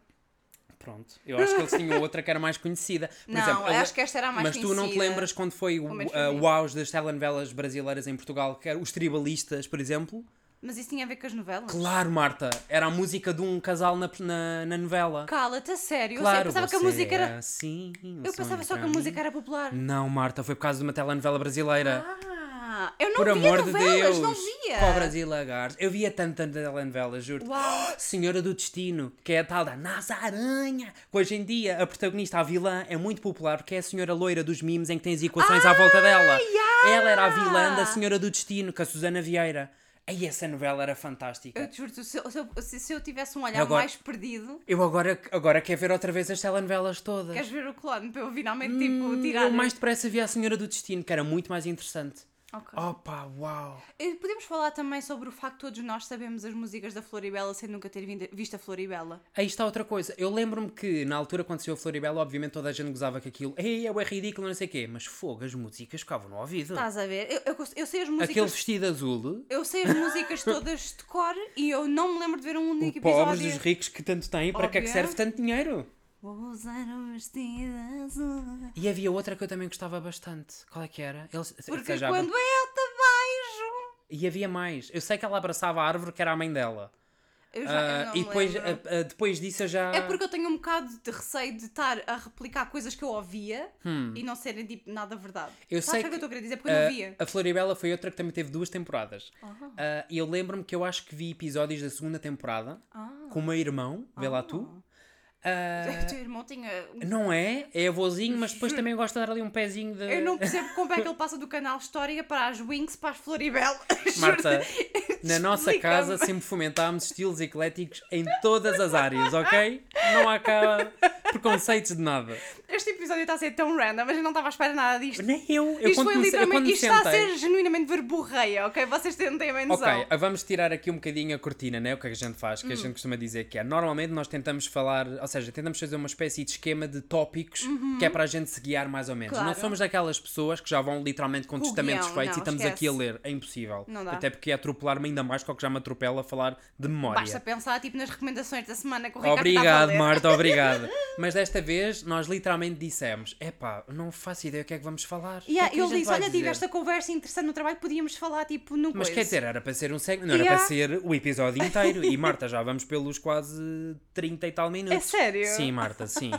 Pronto. Eu acho que eles tinham outra que era mais conhecida. Por
não,
exemplo,
eu
eu
acho que esta era a mais
Mas tu não te
conhecida.
lembras quando foi o, uh, o auge das telenovelas brasileiras em Portugal, que eram os tribalistas, por exemplo?
Mas isso tinha a ver com as novelas?
Claro, Marta, era a música de um casal na, na, na novela.
Cala-te, a sério. Eu
claro,
pensava que a música
é
era.
assim, um
Eu pensava
sonho
só que a música era popular.
Não, Marta, foi por causa de uma telenovela brasileira.
Ah, eu não
por
via
amor de
novelas,
Deus!
não via.
Cobras e lagartos. Eu via tanta telenovela, juro.
Uau.
Senhora do Destino, que é a tal da Nazaranha. Que hoje em dia a protagonista, a vilã, é muito popular porque é a senhora loira dos memes em que tem as equações à volta dela.
yeah!
Ela era a vilã da Senhora do Destino, com a Susana Vieira. Aí essa novela era fantástica.
Eu te juro, se eu, se, eu, se- se eu tivesse um olhar
Agora-
mais perdido,
Eu agora, agora quero ver outra vez as telenovelas todas.
queres ver o clone para eu finalmente tipo,
Hum,
tirar.
Eu mais depressa vi a Senhora do Destino, que era muito mais interessante.
Ok.
Opa, uau.
Eh, Podemos falar também sobre o facto de todos nós sabemos as músicas da Floribela sem nunca ter vindo- visto a Floribela.
Aí está outra coisa. Eu lembro-me que na altura quando saiu a Floribela, obviamente toda a gente gozava com aquilo. Ei, é bué ridículo, não sei o quê. Mas fogo, as músicas ficavam no ouvido.
Estás a ver? Eu, eu, eu sei as músicas.
Aquele vestido azul,
Eu sei as músicas todas de cor e eu não me lembro de ver um único
o pobres
episódio.
dos ricos que tanto têm, para que é que
Óbvio.
serve tanto dinheiro?
Vou usar um vestido azul.
E havia outra que eu também gostava bastante. Qual é que era? Eles,
Porque
seja,
quando eu te vejo.
E havia mais. Eu sei que ela abraçava a árvore que era a mãe dela.
Eu já,
Ah,
eu não
e depois, ah, ah, depois disso eu já.
É porque eu tenho um bocado de receio de estar a replicar coisas que eu ouvia
Hum.
e não serem tipo nada verdade.
Eu
Sabes
sei
o que,
que,
eu estou a querer dizer? Porque eu não
Ah,
via.
a Floribela foi outra que também teve duas temporadas. Ah, E eu lembro-me que eu acho que vi episódios da segunda temporada
Ah.
com o meu irmão, vê lá tu. Ah,
O teu irmão tinha.
não é? É avôzinho, mas depois também gosta de dar ali um pezinho de.
Eu não percebo como é que ele passa do canal História para as Wings para as Floribel.
Marta, na nossa casa sempre fomentámos estilos ecléticos em todas as áreas, ok? Não há cá preconceitos de nada.
Este episódio está a ser tão random, mas eu não estava à espera nada disto.
Nem eu. Eu
isto foi
eu
literalmente.
me
Isto está a ser genuinamente verborreia, ok? Vocês têm bem noção.
Ok, vamos tirar aqui um bocadinho a cortina, né? O que é que a gente faz,
Hum.
que a gente costuma dizer que é. Normalmente nós tentamos falar, seja, tentamos fazer uma espécie de esquema de tópicos que é para a gente se guiar mais ou menos.
Uhum. Claro.
Não somos daquelas pessoas que já vão literalmente com testamentos feitos
não,
e estamos
esquece.
aqui a ler. É impossível. Até porque é atropelar-me ainda mais com o que já me atropela a falar de memória.
Basta pensar tipo, nas recomendações da semana que o Ricardo
Obrigado. Marta, obrigado. Mas desta vez nós literalmente dissemos: epá, não faço ideia o que é que vamos falar.
Yeah,
que é que gente
disse: Olha, tive
dizer?"
esta conversa interessante no trabalho, podíamos falar tipo no
Mas
coisa.
quer dizer, era para ser um segmento, não era
Yeah.
para ser o episódio inteiro. E Marta, já vamos pelos quase 30 e tal minutos.
É sério?
Sim, Marta, sim.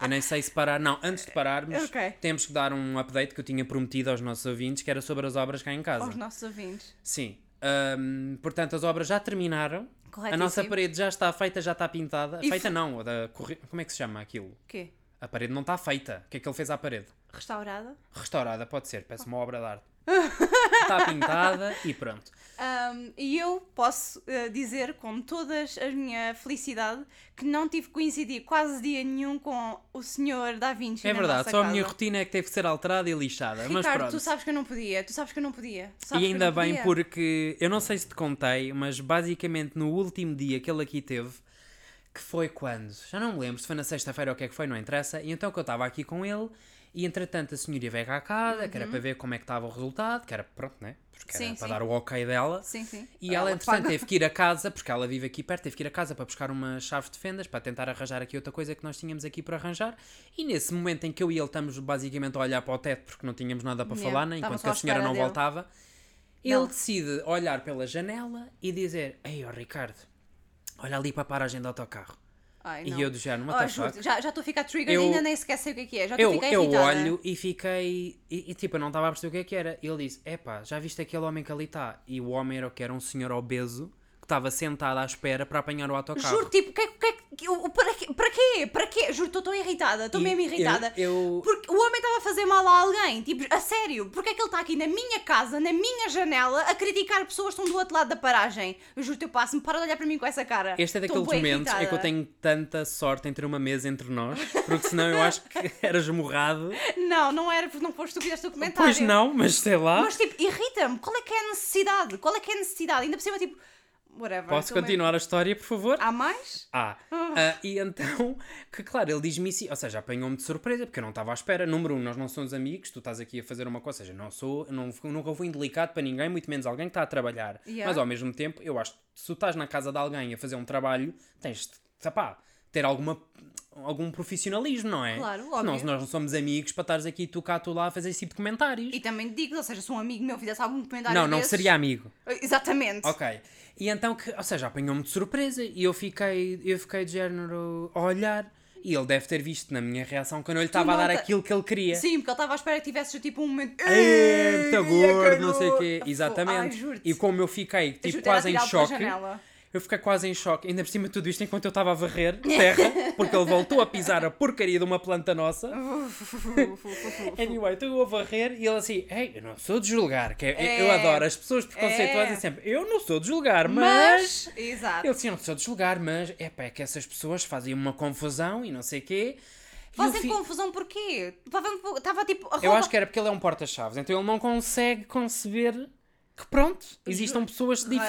Eu nem sei se parar. Não, antes de pararmos,
Ok.
temos que dar um update que eu tinha prometido aos nossos ouvintes, que era sobre as obras cá em casa.
Aos nossos ouvintes.
Sim. Ahm, portanto, as obras já terminaram. A nossa parede já está feita, já está pintada.
E
feita
fo-
não, da corre... como é que se chama aquilo?
O quê?
A parede não está feita. O que é que ele fez à parede?
Restaurada?
Restaurada, pode ser. Parece uma obra de arte. Está pintada e pronto.
Um, e eu posso uh, dizer com toda a minha felicidade que não tive que coincidir quase dia nenhum com o senhor Da Vinci
É verdade, só a
casa.
minha rotina é que teve que ser alterada e lixada. mas
Ricardo,
pronto.
tu sabes que eu não podia, tu sabes que eu não podia.
E ainda bem
podia.
porque eu não sei se te contei, mas basicamente no último dia que ele aqui teve, que foi quando? Já não me lembro se foi na sexta-feira ou o que é que foi, não interessa. E então que eu estava aqui com ele e entretanto a senhoria veio cá à casa, que era para ver como é que estava o resultado, que era pronto, né? Porque era
Uhum. Sim,
para
sim.
dar o ok dela.
Sim, sim.
E ela, entretanto,
paga-
teve que ir a casa, porque ela vive aqui perto, teve que ir a casa para buscar umas chaves de fendas, para tentar arranjar aqui outra coisa que nós tínhamos aqui para arranjar. E nesse momento em que eu e ele estamos basicamente a olhar para o teto, porque não tínhamos nada para
Yeah,
falar, né, enquanto que a senhora não
dele.
voltava,
Não.
ele decide olhar pela janela e dizer: Ei, ó Ricardo, olha ali para a paragem do autocarro.
Ai,
E eu do género,
Oh,
what the
juro, já já estou a ficar triggered
Eu-
ainda nem sequer sei o que é que é. Já
Eu,
ficar
eu olho e fiquei. E, e, tipo, eu não estava a perceber o que é que era. Ele disse: Epá, já viste aquele homem que ali está? E o homem era o que era um senhor obeso estava sentado à espera para apanhar o autocarro.
Juro, tipo, que, que, que, o- para, quê? para quê? Para quê? Juro, estou tão irritada, estou mesmo irritada.
Eu, eu-
Porque o homem estava a fazer mal a alguém, tipo, a sério, porque é que ele está aqui na minha casa, na minha janela, a criticar pessoas que estão do outro lado da paragem? Eu juro, teu passo-me, para de olhar para mim com essa cara.
Este é daqueles momentos é que eu tenho tanta sorte em ter uma mesa entre nós, porque senão eu acho que era esmurrado.
Não, não era porque não foste tu que fizeste o comentário.
Pois não, mas sei lá.
Mas tipo, irrita-me, qual é que é a necessidade? Qual é que é a necessidade? Ainda por cima, tipo, whatever.
Posso
estou meio-
continuar a história, por favor?
Há mais?
Ah, ah, e então, que claro, ele diz-me isso, ou seja, apanhou-me de surpresa, porque eu não estava à espera. Número um, nós não somos amigos, tu estás aqui a fazer uma coisa, ou seja, não sou, não, nunca fui indelicado para ninguém, muito menos alguém que está a trabalhar.
Yeah.
Mas ao mesmo tempo, eu acho que se tu estás na casa de alguém a fazer um trabalho, tens de, pá, ter alguma, algum profissionalismo, não é?
Claro, óbvio.
se nós não somos amigos para estares aqui tu cá, tu lá a fazer esse tipo de comentários.
E também digo, ou seja, se um amigo meu fizesse algum comentário
não, não
desses-
seria amigo.
Exatamente.
Ok. E então que, ou seja, apanhou-me de surpresa e eu fiquei, eu fiquei de género a olhar e ele deve ter visto na minha reação quando eu lhe estava a dar aquilo que ele queria.
Sim, porque ele estava à espera que tivesses tipo um momento.
É, muito gordo, não sei o quê.
Ai,
Exatamente.
juro-te.
E como eu fiquei tipo, quase em choque,
janela.
Eu fiquei quase em choque, ainda por cima de tudo isto enquanto eu estava a varrer terra, porque ele voltou a pisar a porcaria de uma planta nossa. Anyway, estou eu a varrer e ele assim, ei, eu não sou de julgar, que é- eu
É.
adoro as pessoas preconceituosas
É.
e sempre, eu não sou de julgar, mas...
Mas. Exato.
Ele disse, eu não sou de julgar, mas é pá, é que essas pessoas fazem uma confusão e não sei o quê. Eu,
Fazem
fi-
confusão porquê? Estava tipo. A
eu
roupa-
acho que era porque ele é um porta-chaves, então ele não consegue conceber que pronto, existam pessoas
Raiva.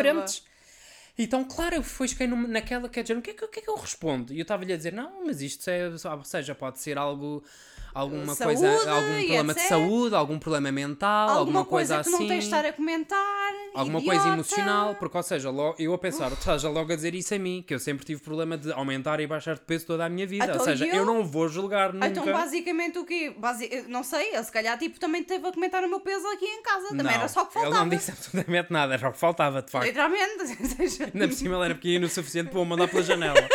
Então, claro, eu fui fiquei naquela que é dizer, o que é que, o que é que eu respondo? E eu estava-lhe a dizer, não, mas isto é, ou seja, pode ser algo, alguma
Saúde
coisa, algum problema de saúde, algum problema mental, alguma, coisa,
que
assim.
não tens de estar a comentar.
Alguma
idiota.
coisa emocional, porque, ou seja, lo- eu a pensar, estás logo a dizer isso a mim, que eu sempre tive problema de aumentar e baixar de peso toda a minha vida.
Então,
ou seja,
eu?
eu não vou julgar nunca.
Então, basicamente, o quê? Basi eu não sei, ele se calhar tipo, também teve a comentar o meu peso aqui em casa. Também
não,
era só o que faltava.
Ele não disse absolutamente nada, era o que faltava, de facto.
Literalmente. ou seja,
Ainda por cima ele era pequeno o suficiente para o mandar pela janela.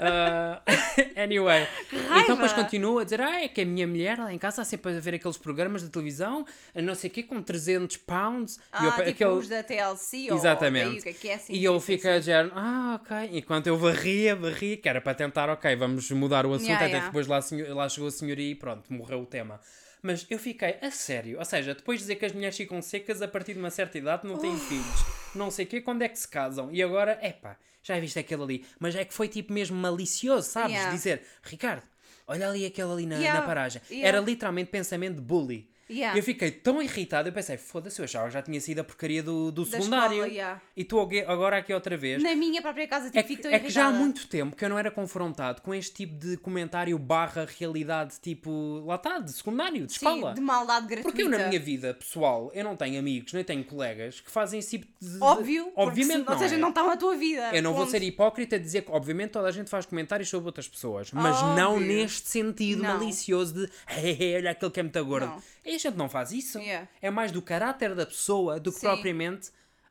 Ah, anyway, então depois continua a dizer: Ah, é que a minha mulher lá em casa está sempre a ver aqueles programas de televisão, a não sei o quê, com 300 pounds.
Ah,
eu,
tipo
aquele-
os da TLC ou
Exatamente.
daí, o que é é assim.
E
sim, sim,
fico a dizer, ah, ok. Enquanto eu varria, varria, que era para tentar, ok, vamos mudar o assunto.
Yeah,
até
yeah.
depois lá, lá chegou a senhoria e pronto, morreu o tema. Mas eu fiquei a sério, ou seja, depois de dizer que as mulheres ficam secas a partir de uma certa idade, não têm filhos, não sei o quê, quando é que se casam? E agora, epá, já viste aquele ali. Mas é que foi tipo mesmo malicioso, sabes?
Yeah.
Dizer, Ricardo, olha ali aquele ali na,
Yeah,
na paragem.
yeah.
Era literalmente pensamento de bully.
Yeah.
Eu fiquei tão irritado, eu pensei, foda-se, eu achava que já tinha sido a porcaria do, do
Da
secundário.
escola, yeah.
E estou ag- agora aqui outra vez.
Na minha própria casa, tipo,
É
fico
que,
tão
é que já há muito tempo que eu não era confrontado com este tipo de comentário barra realidade, tipo, lá está, de secundário, de
Sim,
escola.
de maldade gratuita.
Porque eu na minha vida pessoal, eu não tenho amigos, nem tenho colegas que fazem esse tipo de...
Óbvio.
Obviamente
se-
não
Ou seja,
é.
não estão na tua vida.
Eu não vou
ponto.
ser hipócrita a dizer que, obviamente, toda a gente faz comentários sobre outras pessoas, mas não
Óbvio.
neste sentido
Não.
malicioso de "Hey, olha aquele que é muito gordo.
Não.
A gente não faz isso.
Yeah.
É mais do caráter da pessoa do que
Sim.
propriamente.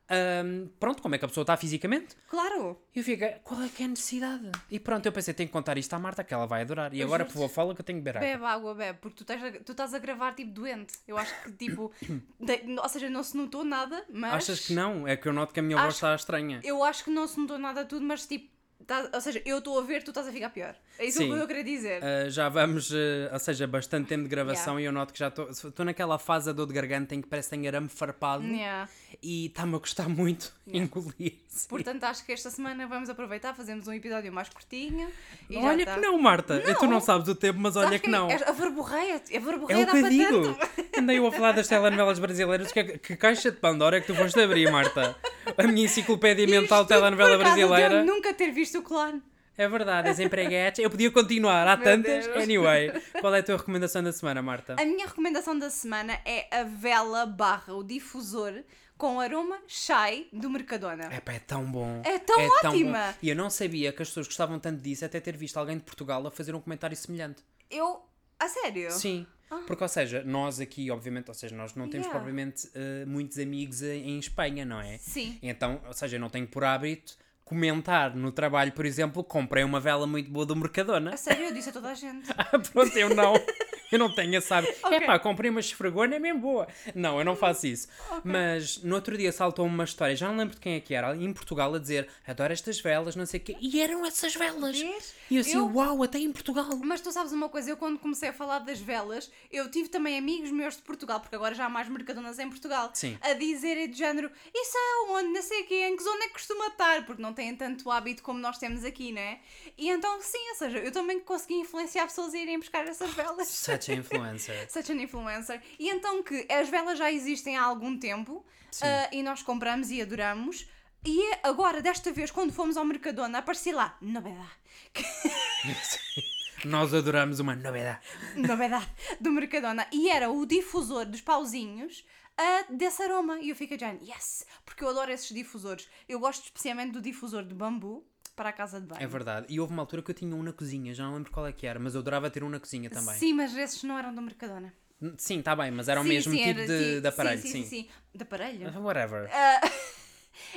ahm, pronto, como é que a pessoa está fisicamente.
Claro.
E eu fico, qual é que é a necessidade? E pronto, eu pensei, tenho que contar isto à Marta, que ela vai adorar. E agora, por favor, fala que eu tenho que beber água.
Bebe água, bebe, porque tu estás, a, tu estás a gravar tipo doente. Eu acho que tipo. de- ou seja, não se notou nada, mas.
Achas que não? É que eu noto que a minha voz
Acho-
está estranha.
Eu acho que não se notou nada tudo, mas tipo. Tá- ou seja, eu estou a ver, tu estás a ficar pior. É isso
Sim.
que eu queria dizer.
Uh, já vamos, uh, ou seja, bastante tempo de gravação e eu noto que já estou estou naquela fase da dor de garganta em que parece que tenho arame farpado
Yeah.
E está-me a custar muito engolir. sim.
Portanto, acho que esta semana vamos aproveitar, fazemos um episódio mais curtinho.
Olha
tá.
que não, Marta. Tu não
Não.
sabes o tempo, mas olha que não.
É a verborreia, a
É
verborreia
o
dá
que eu digo.
tanto.
Andei eu a falar das telenovelas brasileiras. Que, que caixa de Pandora é que tu foste abrir, Marta? A minha enciclopédia mental de
Isto
telenovela
por causa de eu
brasileira.
nunca ter visto o clã.
É verdade, as empreguetes. Eu podia continuar, há
Meu
tantas.
Deus.
Anyway, qual é a tua recomendação da semana, Marta?
A minha recomendação da semana é a vela barra, o difusor com aroma chai do Mercadona.
Epá, é tão bom.
É tão ótima.
bom. E eu não sabia que as pessoas gostavam tanto disso até ter visto alguém de Portugal a fazer um comentário semelhante.
Eu. A sério?
Sim. Porque, ou seja, nós aqui, obviamente, ou seja, nós não temos
Ah. Yeah.
propriamente eh, muitos amigos em em Espanha, não é?
Sim.
Então, ou seja, eu não tenho por hábito comentar no trabalho, por exemplo, comprei uma vela muito boa do Mercadona.
A sério, eu disse a toda a gente.
Ah, Pronto, eu não. Eu não tenho, sabe?
Ok.
É pá, comprei uma esfregona, é mesmo boa. Não, eu não faço isso. Mas no outro dia saltou-me uma história, já não lembro de quem é que era, em Portugal a dizer adoro estas velas, não sei o quê. E eram essas velas.
Vês?
E eu assim,
Eu-
uau, até em Portugal.
Mas tu sabes uma coisa, eu quando comecei a falar das velas, eu tive também amigos meus de Portugal, porque agora já há mais mercadonas em Portugal,
Sim.
a dizerem de género, isso é onde, não sei o quê, em que zona é que costuma estar, porque não têm tanto hábito como nós temos aqui, né? E então, sim, ou seja, eu também consegui influenciar pessoas a irem buscar essas velas.
Such a influencer.
Such an influencer. E então que as velas já existem há algum tempo ah, e nós compramos e adoramos. E agora, desta vez, quando fomos ao Mercadona, aparecia lá, novidade.
Nós adoramos uma novidade.
novidade do Mercadona. E era o difusor dos pauzinhos ah, desse aroma. E eu fiquei já, yes! Porque eu adoro esses difusores. Eu gosto especialmente do difusor de bambu para a casa de banho.
É verdade. E houve uma altura que eu tinha um na cozinha, já não lembro qual é que era, mas eu adorava ter um na cozinha também.
Sim, mas esses não eram do Mercadona.
Sim, está bem, mas era o
Sim,
mesmo
sim,
tipo
era
de,
ti-
de aparelho,
sim.
sim.
Sim, sim. De aparelho?
Whatever.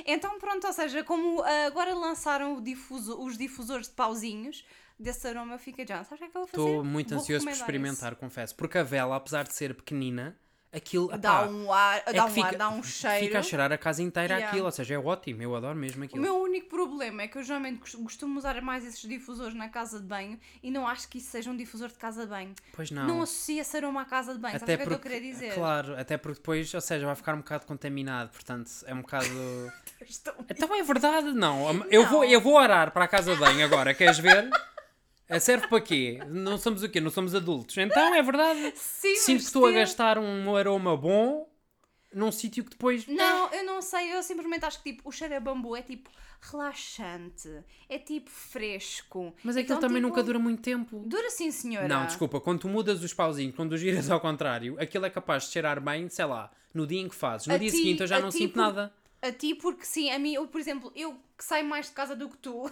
Então pronto, ou seja, como ah, agora lançaram difuso- os difusores de pauzinhos desse aroma, eu fiquei já, sabes o que é que eu vou fazer?
Estou muito
Vou
ansioso por experimentar, confesso. Porque a vela, apesar de ser pequenina, aquilo.
Dá
epá,
um ar,
é
dá um ar, dá um cheiro.
Fica a cheirar a casa inteira
Yeah.
aquilo, ou seja, é ótimo, eu adoro mesmo
O
aquilo.
meu único problema é que eu geralmente cos- costumo usar mais esses difusores na casa de banho e não acho que isso seja um difusor de casa de banho.
Pois não.
Não, associa esse aroma à casa de banho, sabes o que é que eu queria dizer?
Claro, até porque depois, ou seja, vai ficar um bocado contaminado, portanto, é um bocado. Então é verdade, não. Eu, Vou, eu vou orar para a casa de banho agora, queres ver? Eh, Serve para quê? Não somos o quê? Não somos adultos. Então é verdade.
Sim,
Sinto que estou a gastar um aroma bom num sítio que depois.
Não, eu não sei, eu simplesmente acho que tipo, o cheiro a bambu é tipo relaxante, é tipo fresco.
Mas aquilo
Então,
também
tipo,
nunca dura muito tempo.
Dura sim, senhora.
Não, desculpa, quando tu mudas os pauzinhos, quando tu giras ao contrário, aquilo é capaz de cheirar bem, sei lá, no dia em que fazes. No
A
dia
ti-
seguinte eu já não sinto
por-
nada.
A ti, porque sim, a mim, eu, por exemplo, eu que saio mais de casa do que tu,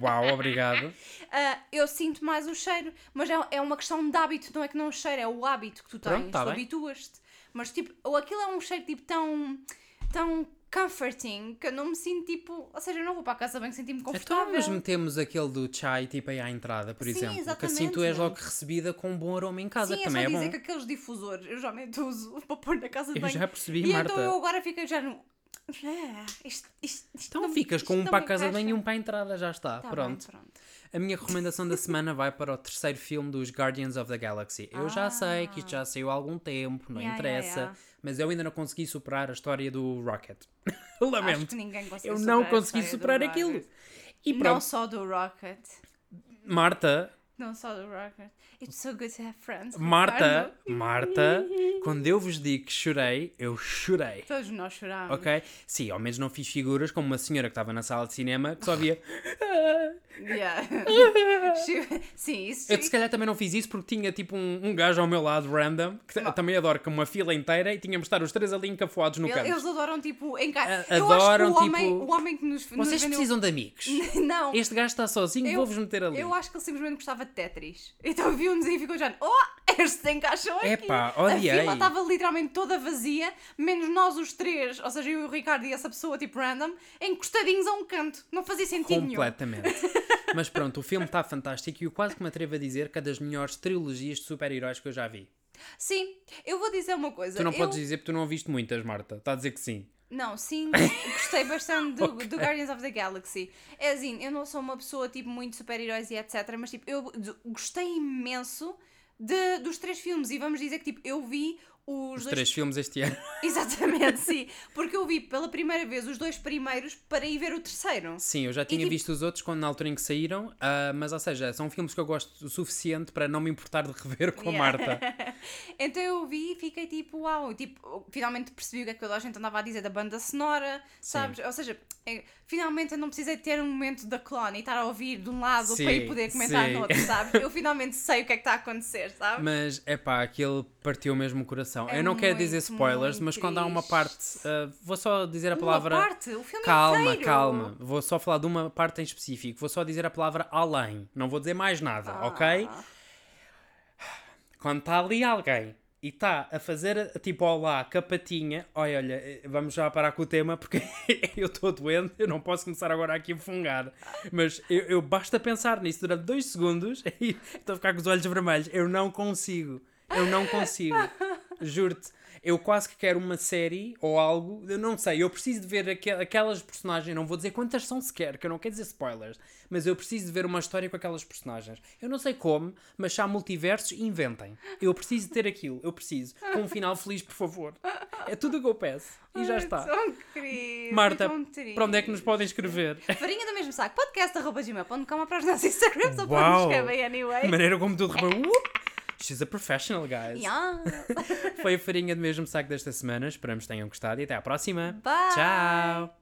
Uau, obrigado.
ah, eu sinto mais o cheiro. Mas é, é uma questão de hábito, não é que não o cheiro, é o hábito que tu tens.
Pronto, tá
tu habituas-te. Mas tipo, ou aquilo é um cheiro tipo tão. tão comforting que eu não me sinto tipo. Ou seja, eu não vou para a casa bem sentir-me
Então,
confortável.
mas metemos aquele do chai tipo aí à entrada, por
Sim,
exemplo. Que assim tu
exatamente.
és logo recebida com um bom aroma em casa,
Sim,
que
é
também é
dizer
bom.
que aqueles difusores eu geralmente uso para pôr na casa de
Eu
banho.
já percebi,
e
Marta.
então eu agora fico já no. Ah, isto, isto, isto
Então
não-
ficas com um para a casa de banho e um para a entrada, já está.
Tá bem,
pronto.
pronto.
A minha recomendação da semana vai para o terceiro filme dos Guardians of the Galaxy. Eu já sei que isto já saiu há algum tempo, não
Ah. Yeah,
interessa,
yeah, yeah.
mas eu ainda não consegui superar a história do Rocket. Lamento. Eu não consegui superar aquilo. E
Não
pronto,
só do Rocket.
Marta,
Não só do Rocket. It's so good to have friends.
Marta. Marta, quando eu vos digo que chorei, eu chorei.
Todos nós chorámos.
Ok? Sim, ao menos não fiz figuras como uma senhora que estava na sala de cinema que só via.
Yeah. Sim, isso.
Eu se calhar também não fiz isso porque tinha tipo um, um gajo ao meu lado, random, que também adoro, com uma fila inteira e tínhamos de estar os três ali encafuados no canto.
Eles adoram, tipo, em casa.
A-
Eu acho que
adoram,
o homem,
tipo,
o homem que nos, nos
Vocês
vendeu-
precisam de amigos.
Não.
Este gajo está sozinho, vou-vos meter ali.
Eu acho que ele simplesmente gostava de Tetris. Então viu-nos e ficou já, oh, este encaixou aqui.
Epá,
A
odiei.
fila estava literalmente toda vazia, menos nós os três, ou seja, eu e o Ricardo e essa pessoa tipo random, encostadinhos a um canto. Não fazia sentido nenhum.
Completamente. Mas pronto, o filme está fantástico e eu quase que me atrevo a dizer que é das melhores trilogias de super-heróis que eu já vi.
Sim, eu vou dizer uma coisa.
Tu não
eu...
podes dizer porque tu não viste muitas, Marta. Está a dizer que sim.
Não, sim, gostei bastante do, do Guardians of the Galaxy. É assim, eu não sou uma pessoa tipo muito super-heróis e etc, mas tipo, eu gostei imenso de, dos três filmes e vamos dizer que tipo, eu vi os,
Os
dois
três filmes este ano.
Exatamente, sim. Porque eu vi pela primeira vez os dois primeiros para ir ver o terceiro.
Sim, eu já tinha
tipo-
visto os outros quando, na altura em que saíram, ah, mas ou seja, são filmes que eu gosto o suficiente para não me importar de rever com a
Yeah.
Marta.
Então eu vi e fiquei tipo, uau, tipo, finalmente percebi o que é que toda a gente andava a dizer da banda sonora, sabes? Ou seja, é, finalmente eu não precisei ter um momento da clone e estar a ouvir de um lado
Sim,
para ir poder comentar
sim.
no outro, sabes? Eu finalmente sei o que é que está a acontecer, sabes?
Mas é pá, aquilo partiu mesmo o coração.
É
eu não quero dizer
muito,
spoilers,
muito
mas quando há uma
triste.
parte. ah, vou só dizer a
Uma
palavra.
parte, o filme
Calma,
inteiro.
calma. Vou só falar de uma parte em específico. Vou só dizer a palavra além. Não vou dizer mais nada, ok?
Ah.
Quando está ali alguém e está a fazer tipo olá com a patinha, olha, olha, eh, vamos já parar com o tema porque eu estou doente, eu não posso começar agora aqui a fungar. Mas eu, eu basta pensar nisso durante dois segundos e estou a ficar com os olhos vermelhos. Eu não consigo. Eu não consigo. Juro-te. Eu quase que quero uma série ou algo, eu não sei, eu preciso de ver aqu aquelas personagens, não vou dizer quantas são sequer, que eu não quero dizer spoilers, mas eu preciso de ver uma história com aquelas personagens. Eu não sei como, mas se há multiversos, inventem. Eu preciso de ter aquilo, eu preciso. Com um final feliz, por favor. É tudo o que eu peço. E já está.
Querido,
Marta, para onde é que nos podem escrever?
Farinha do mesmo saco, podcast.gmail.com para os nossos Instagrams ou para nos escrever anyway.
A maneira como tudo repara. She's a professional, guys.
Yeah.
Foi a farinha do mesmo saco desta semana. Esperamos que tenham gostado e até à próxima.
Bye.
Tchau.